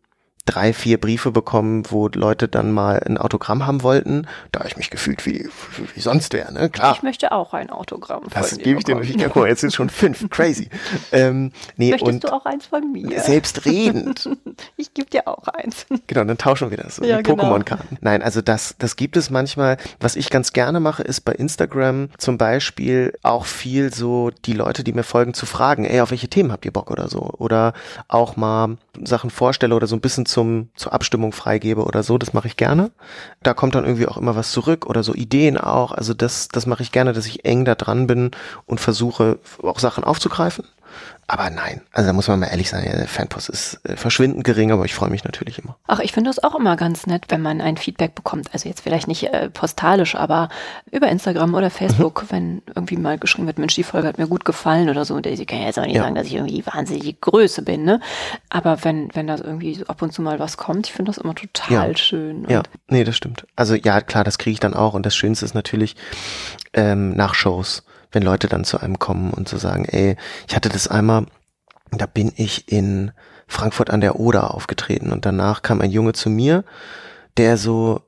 drei, vier Briefe bekommen, wo Leute dann mal ein Autogramm haben wollten. Da habe ich mich gefühlt wie, wie sonst wäre, ne? Klar. Ich möchte auch ein Autogramm. Das gebe ich dir natürlich. Ja, guck mal, jetzt sind schon fünf. Crazy. Ähm, nee, Möchtest und du auch eins von mir? Selbstredend. ich gebe dir auch eins. Genau, dann tauschen wir das. Ja, genau. Pokémon-Karten. Nein, also das, das gibt es manchmal. Was ich ganz gerne mache, ist bei Instagram zum Beispiel auch viel so die Leute, die mir folgen, zu fragen, ey, auf welche Themen habt ihr Bock oder so? Oder auch mal Sachen vorstelle oder so ein bisschen zum, zur Abstimmung freigebe oder so, das mache ich gerne. Da kommt dann irgendwie auch immer was zurück oder so Ideen auch. Also das, das mache ich gerne, dass ich eng da dran bin und versuche auch Sachen aufzugreifen. Aber nein, also da muss man mal ehrlich sein, der Fanpost ist äh, verschwindend gering, aber ich freue mich natürlich immer. Ach, ich finde das auch immer ganz nett, wenn man ein Feedback bekommt. Also jetzt vielleicht nicht äh, postalisch, aber über Instagram oder Facebook, mhm. wenn irgendwie mal geschrieben wird, Mensch, die Folge hat mir gut gefallen oder so. Und ich kann ja jetzt auch nicht ja. sagen, dass ich irgendwie die wahnsinnige Größe bin, ne? Aber wenn, wenn da irgendwie so ab und zu mal was kommt, ich finde das immer total ja. schön. ja, nee, das stimmt. Also ja, klar, das kriege ich dann auch. Und das Schönste ist natürlich ähm, nach Shows wenn Leute dann zu einem kommen und so sagen, ey, ich hatte das einmal, da bin ich in Frankfurt an der Oder aufgetreten und danach kam ein Junge zu mir, der so,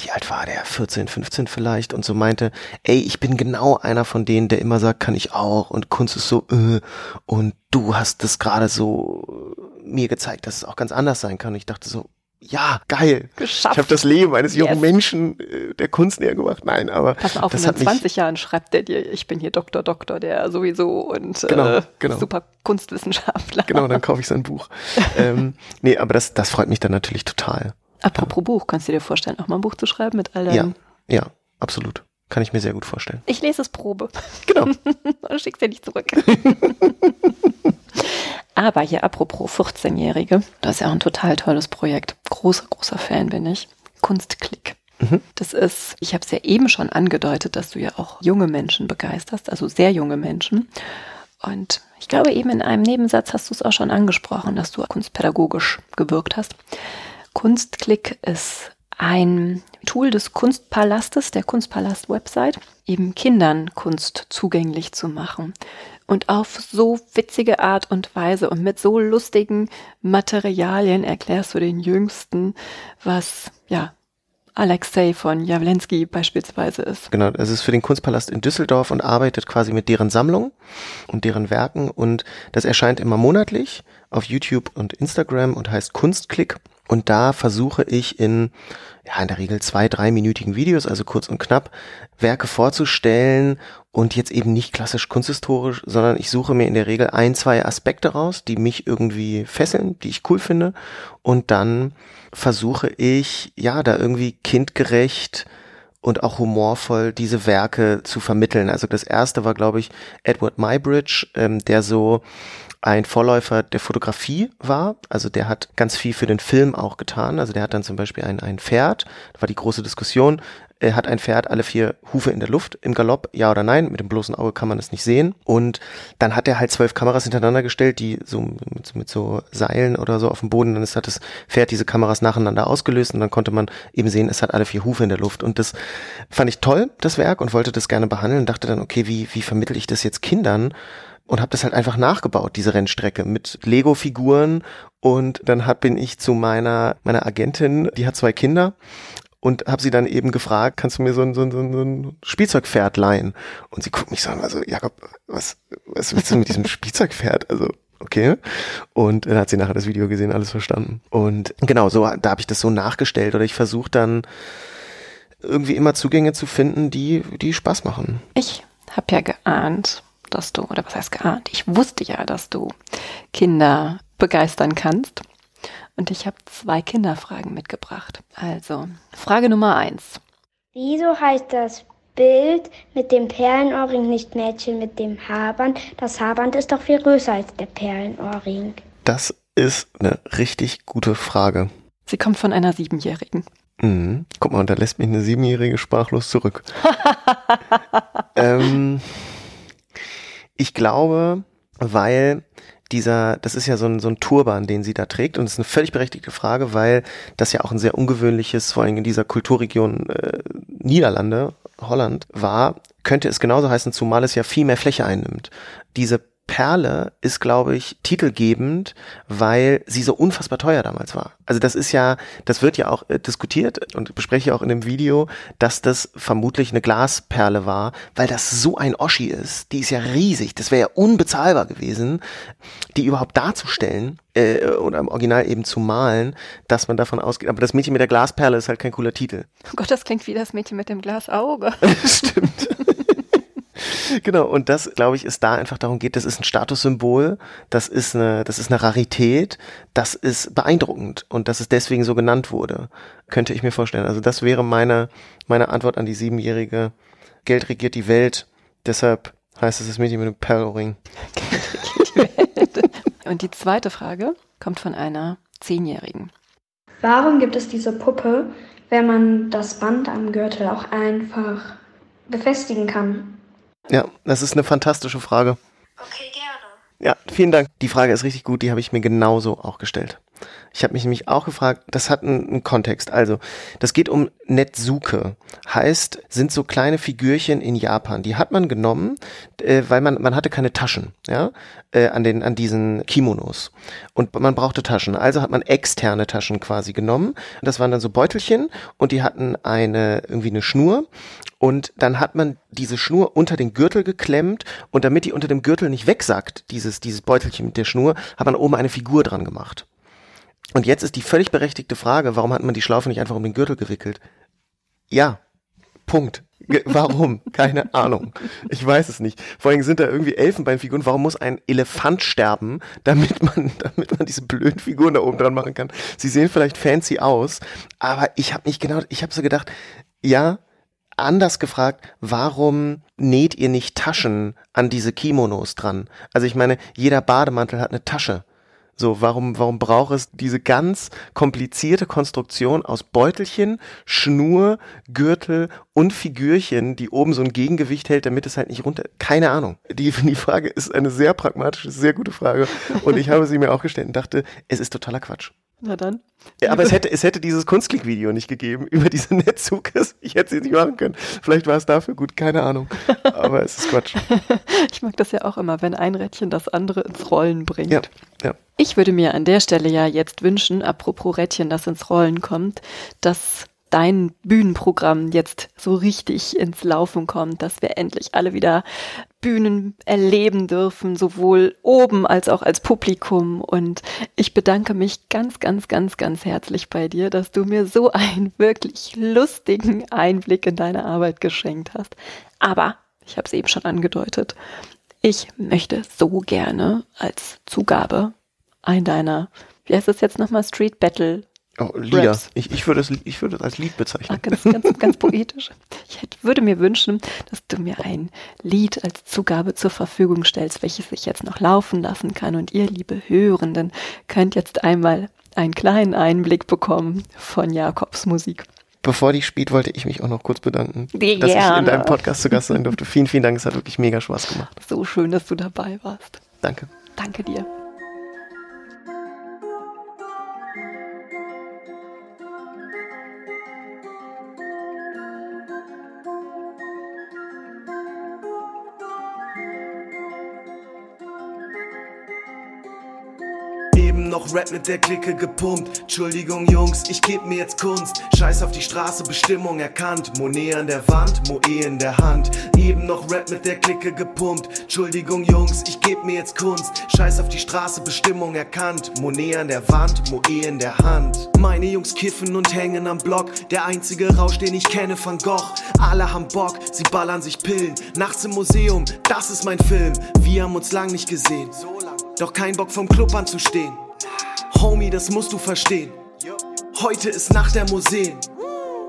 wie alt war der? 14, 15 vielleicht und so meinte, ey, ich bin genau einer von denen, der immer sagt, kann ich auch und Kunst ist so, äh, und du hast das gerade so mir gezeigt, dass es auch ganz anders sein kann. Und ich dachte so, ja, geil. Geschafft. Ich habe das Leben eines jungen yes. Menschen äh, der Kunst näher gemacht. Nein, aber Pass mal auf, das in 20 Jahren schreibt der dir, ich bin hier Doktor, Doktor, der sowieso und genau, äh, genau. super Kunstwissenschaftler. Genau, dann kaufe ich sein Buch. ähm, nee, aber das, das freut mich dann natürlich total. Apropos ja. Buch, kannst du dir vorstellen, auch mal ein Buch zu schreiben mit all deinen... Ja, ja, absolut. Kann ich mir sehr gut vorstellen. Ich lese es Probe. Genau. und schick's dir nicht zurück. Aber hier apropos 14-Jährige, das ist ja auch ein total tolles Projekt. Großer, großer Fan bin ich. Kunstklick. Mhm. Das ist, ich habe es ja eben schon angedeutet, dass du ja auch junge Menschen begeisterst, also sehr junge Menschen. Und ich glaube, eben in einem Nebensatz hast du es auch schon angesprochen, dass du kunstpädagogisch gewirkt hast. Kunstklick ist ein Tool des Kunstpalastes, der Kunstpalast-Website, eben Kindern Kunst zugänglich zu machen. Und auf so witzige Art und Weise und mit so lustigen Materialien erklärst du den Jüngsten, was, ja, Alexei von Jawlensky beispielsweise ist. Genau, es ist für den Kunstpalast in Düsseldorf und arbeitet quasi mit deren Sammlung und deren Werken. Und das erscheint immer monatlich auf YouTube und Instagram und heißt Kunstklick und da versuche ich in, ja, in der Regel zwei, dreiminütigen Videos, also kurz und knapp, Werke vorzustellen und jetzt eben nicht klassisch kunsthistorisch, sondern ich suche mir in der Regel ein, zwei Aspekte raus, die mich irgendwie fesseln, die ich cool finde und dann versuche ich, ja, da irgendwie kindgerecht und auch humorvoll diese Werke zu vermitteln. Also das erste war, glaube ich, Edward Mybridge, ähm, der so ein Vorläufer der Fotografie war. Also der hat ganz viel für den Film auch getan. Also der hat dann zum Beispiel ein, ein Pferd, da war die große Diskussion, er hat ein Pferd alle vier Hufe in der Luft im Galopp, ja oder nein, mit dem bloßen Auge kann man es nicht sehen. Und dann hat er halt zwölf Kameras hintereinander gestellt, die so mit, mit so Seilen oder so auf dem Boden, dann ist, hat das Pferd diese Kameras nacheinander ausgelöst und dann konnte man eben sehen, es hat alle vier Hufe in der Luft. Und das fand ich toll, das Werk, und wollte das gerne behandeln, dachte dann, okay, wie, wie vermittel ich das jetzt Kindern? Und habe das halt einfach nachgebaut, diese Rennstrecke mit Lego-Figuren und dann hat, bin ich zu meiner, meiner Agentin, die hat zwei Kinder und habe sie dann eben gefragt, kannst du mir so ein, so ein, so ein Spielzeugpferd leihen? Und sie guckt mich so an, also Jakob, was, was willst du mit diesem Spielzeugpferd? Also okay. Und dann hat sie nachher das Video gesehen, alles verstanden. Und genau, so, da habe ich das so nachgestellt oder ich versuche dann irgendwie immer Zugänge zu finden, die, die Spaß machen. Ich habe ja geahnt, dass du, oder was heißt geahnt? Ich wusste ja, dass du Kinder begeistern kannst. Und ich habe zwei Kinderfragen mitgebracht. Also, Frage Nummer eins. Wieso heißt das Bild mit dem Perlenohrring nicht Mädchen mit dem Haarband? Das Haarband ist doch viel größer als der Perlenohrring. Das ist eine richtig gute Frage. Sie kommt von einer Siebenjährigen. Mhm. Guck mal, und da lässt mich eine Siebenjährige sprachlos zurück. ähm, ich glaube, weil dieser, das ist ja so ein, so ein Turban, den sie da trägt und es ist eine völlig berechtigte Frage, weil das ja auch ein sehr ungewöhnliches, vor allem in dieser Kulturregion äh, Niederlande, Holland war, könnte es genauso heißen, zumal es ja viel mehr Fläche einnimmt. Diese Perle ist, glaube ich, titelgebend, weil sie so unfassbar teuer damals war. Also das ist ja, das wird ja auch äh, diskutiert und bespreche ich auch in dem Video, dass das vermutlich eine Glasperle war, weil das so ein Oschi ist. Die ist ja riesig. Das wäre ja unbezahlbar gewesen, die überhaupt darzustellen äh, oder im Original eben zu malen, dass man davon ausgeht. Aber das Mädchen mit der Glasperle ist halt kein cooler Titel. Oh Gott, das klingt wie das Mädchen mit dem Glasauge. Stimmt. genau, und das, glaube ich, ist da einfach darum geht, das ist ein Statussymbol, das ist eine, das ist eine Rarität, das ist beeindruckend und dass es deswegen so genannt wurde, könnte ich mir vorstellen. Also das wäre meine, meine Antwort an die siebenjährige. Geld regiert die Welt, deshalb heißt es das Mädchen mit dem Perlring. und die zweite Frage kommt von einer Zehnjährigen. Warum gibt es diese Puppe, wenn man das Band am Gürtel auch einfach befestigen kann? Ja, das ist eine fantastische Frage. Okay, gerne. Ja, vielen Dank. Die Frage ist richtig gut, die habe ich mir genauso auch gestellt. Ich habe mich nämlich auch gefragt, das hat einen, einen, Kontext. Also, das geht um Netsuke. Heißt, sind so kleine Figürchen in Japan. Die hat man genommen, äh, weil man, man hatte keine Taschen, ja, äh, an den, an diesen Kimonos. Und man brauchte Taschen. Also hat man externe Taschen quasi genommen. Das waren dann so Beutelchen und die hatten eine, irgendwie eine Schnur. Und dann hat man diese Schnur unter den Gürtel geklemmt und damit die unter dem Gürtel nicht wegsackt, dieses, dieses Beutelchen mit der Schnur, hat man oben eine Figur dran gemacht. Und jetzt ist die völlig berechtigte Frage, warum hat man die Schlaufe nicht einfach um den Gürtel gewickelt? Ja, Punkt. Warum? Keine Ahnung. Ich weiß es nicht. Vor allem sind da irgendwie Elfenbeinfiguren. Warum muss ein Elefant sterben, damit man, damit man diese blöden Figuren da oben dran machen kann? Sie sehen vielleicht fancy aus, aber ich habe nicht genau, ich habe so gedacht, ja, anders gefragt, warum näht ihr nicht Taschen an diese Kimonos dran? Also ich meine, jeder Bademantel hat eine Tasche. So, warum, warum braucht es diese ganz komplizierte Konstruktion aus Beutelchen, Schnur, Gürtel und Figürchen, die oben so ein Gegengewicht hält, damit es halt nicht runter. Keine Ahnung. Die, die Frage ist eine sehr pragmatische, sehr gute Frage. Und ich habe sie mir auch gestellt und dachte, es ist totaler Quatsch. Na dann. Ja, aber es hätte, es hätte dieses Kunstklick-Video nicht gegeben über diese Netzukes. Ich hätte sie nicht machen können. Vielleicht war es dafür gut, keine Ahnung. Aber es ist Quatsch. Ich mag das ja auch immer, wenn ein Rädchen das andere ins Rollen bringt. Ja, ja. Ich würde mir an der Stelle ja jetzt wünschen, apropos Rädchen, das ins Rollen kommt, dass dein Bühnenprogramm jetzt so richtig ins Laufen kommt, dass wir endlich alle wieder Bühnen erleben dürfen, sowohl oben als auch als Publikum. Und ich bedanke mich ganz, ganz, ganz, ganz herzlich bei dir, dass du mir so einen wirklich lustigen Einblick in deine Arbeit geschenkt hast. Aber, ich habe es eben schon angedeutet, ich möchte so gerne als Zugabe ein deiner, wie heißt das jetzt nochmal, Street Battle Oh, Lieder. Ich, ich, würde es, ich würde es als Lied bezeichnen. Ach, ganz, ganz, ganz poetisch. Ich hätte, würde mir wünschen, dass du mir ein Lied als Zugabe zur Verfügung stellst, welches ich jetzt noch laufen lassen kann. Und ihr, liebe Hörenden, könnt jetzt einmal einen kleinen Einblick bekommen von Jakobs Musik. Bevor die spielt, wollte ich mich auch noch kurz bedanken, Gerne. dass ich in deinem Podcast zu Gast sein durfte. Vielen, vielen Dank. Es hat wirklich mega Spaß gemacht. So schön, dass du dabei warst. Danke. Danke dir. Noch Rap mit der Clique gepumpt. Entschuldigung, Jungs, ich geb mir jetzt Kunst. Scheiß auf die Straße, Bestimmung erkannt. Monet an der Wand, Moe in der Hand. Eben noch Rap mit der Clique gepumpt. Entschuldigung, Jungs, ich geb mir jetzt Kunst. Scheiß auf die Straße, Bestimmung erkannt. Monet an der Wand, Moe in der Hand. Meine Jungs kiffen und hängen am Block. Der einzige Rausch, den ich kenne, Van Gogh. Alle haben Bock, sie ballern sich Pillen. Nachts im Museum, das ist mein Film. Wir haben uns lang nicht gesehen. Doch kein Bock vom Club anzustehen. Homie, das musst du verstehen. Heute ist Nacht der Museen.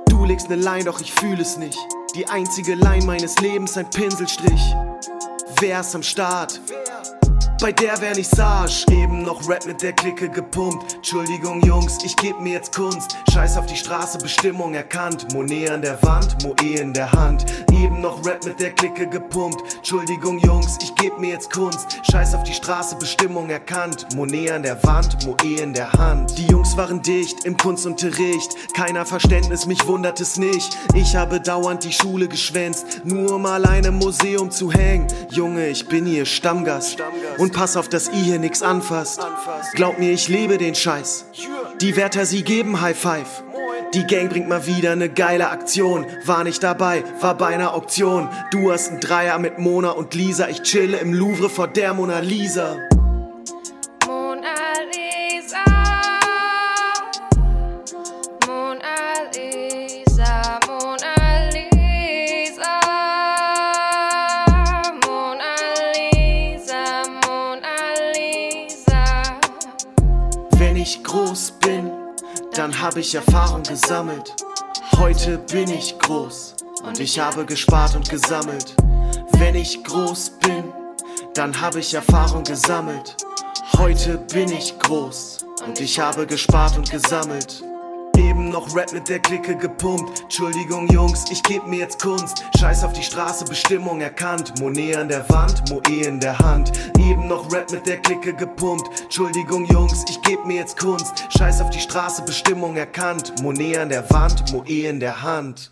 Du legst ne Line, doch ich fühl es nicht. Die einzige Line meines Lebens, ein Pinselstrich. Wer ist am Start? Bei der wär nicht Sage, eben noch Rap mit der Clique gepumpt. Entschuldigung, Jungs, ich geb mir jetzt Kunst. Scheiß auf die Straße, Bestimmung erkannt. Monet an der Wand, Moe in der Hand. Eben noch Rap mit der Clique gepumpt. Entschuldigung, Jungs, ich geb mir jetzt Kunst. Scheiß auf die Straße, Bestimmung erkannt. Monet an der Wand, Moe in der Hand. Die Jungs waren dicht im Kunstunterricht. Keiner Verständnis, mich wundert es nicht. Ich habe dauernd die Schule geschwänzt, nur um alleine im Museum zu hängen. Junge, ich bin hier Stammgast. Und pass auf, dass ihr hier nix anfasst. Glaub mir, ich liebe den Scheiß. Die Wärter, sie geben High Five. Die Gang bringt mal wieder ne geile Aktion. War nicht dabei, war bei einer Auktion. Du hast einen Dreier mit Mona und Lisa. Ich chille im Louvre vor der Mona Lisa. Dann habe ich Erfahrung gesammelt. Heute bin ich groß und ich habe gespart und gesammelt. Wenn ich groß bin, dann habe ich Erfahrung gesammelt. Heute bin ich groß und ich habe gespart und gesammelt. Noch Rap mit der Clique gepumpt. Entschuldigung, Jungs, ich geb mir jetzt Kunst. Scheiß auf die Straße, Bestimmung erkannt. Monet an der Wand, Moe in der Hand. Eben noch Rap mit der Clique gepumpt. Entschuldigung, Jungs, ich geb mir jetzt Kunst. Scheiß auf die Straße, Bestimmung erkannt. Monet an der Wand, Moe in der Hand.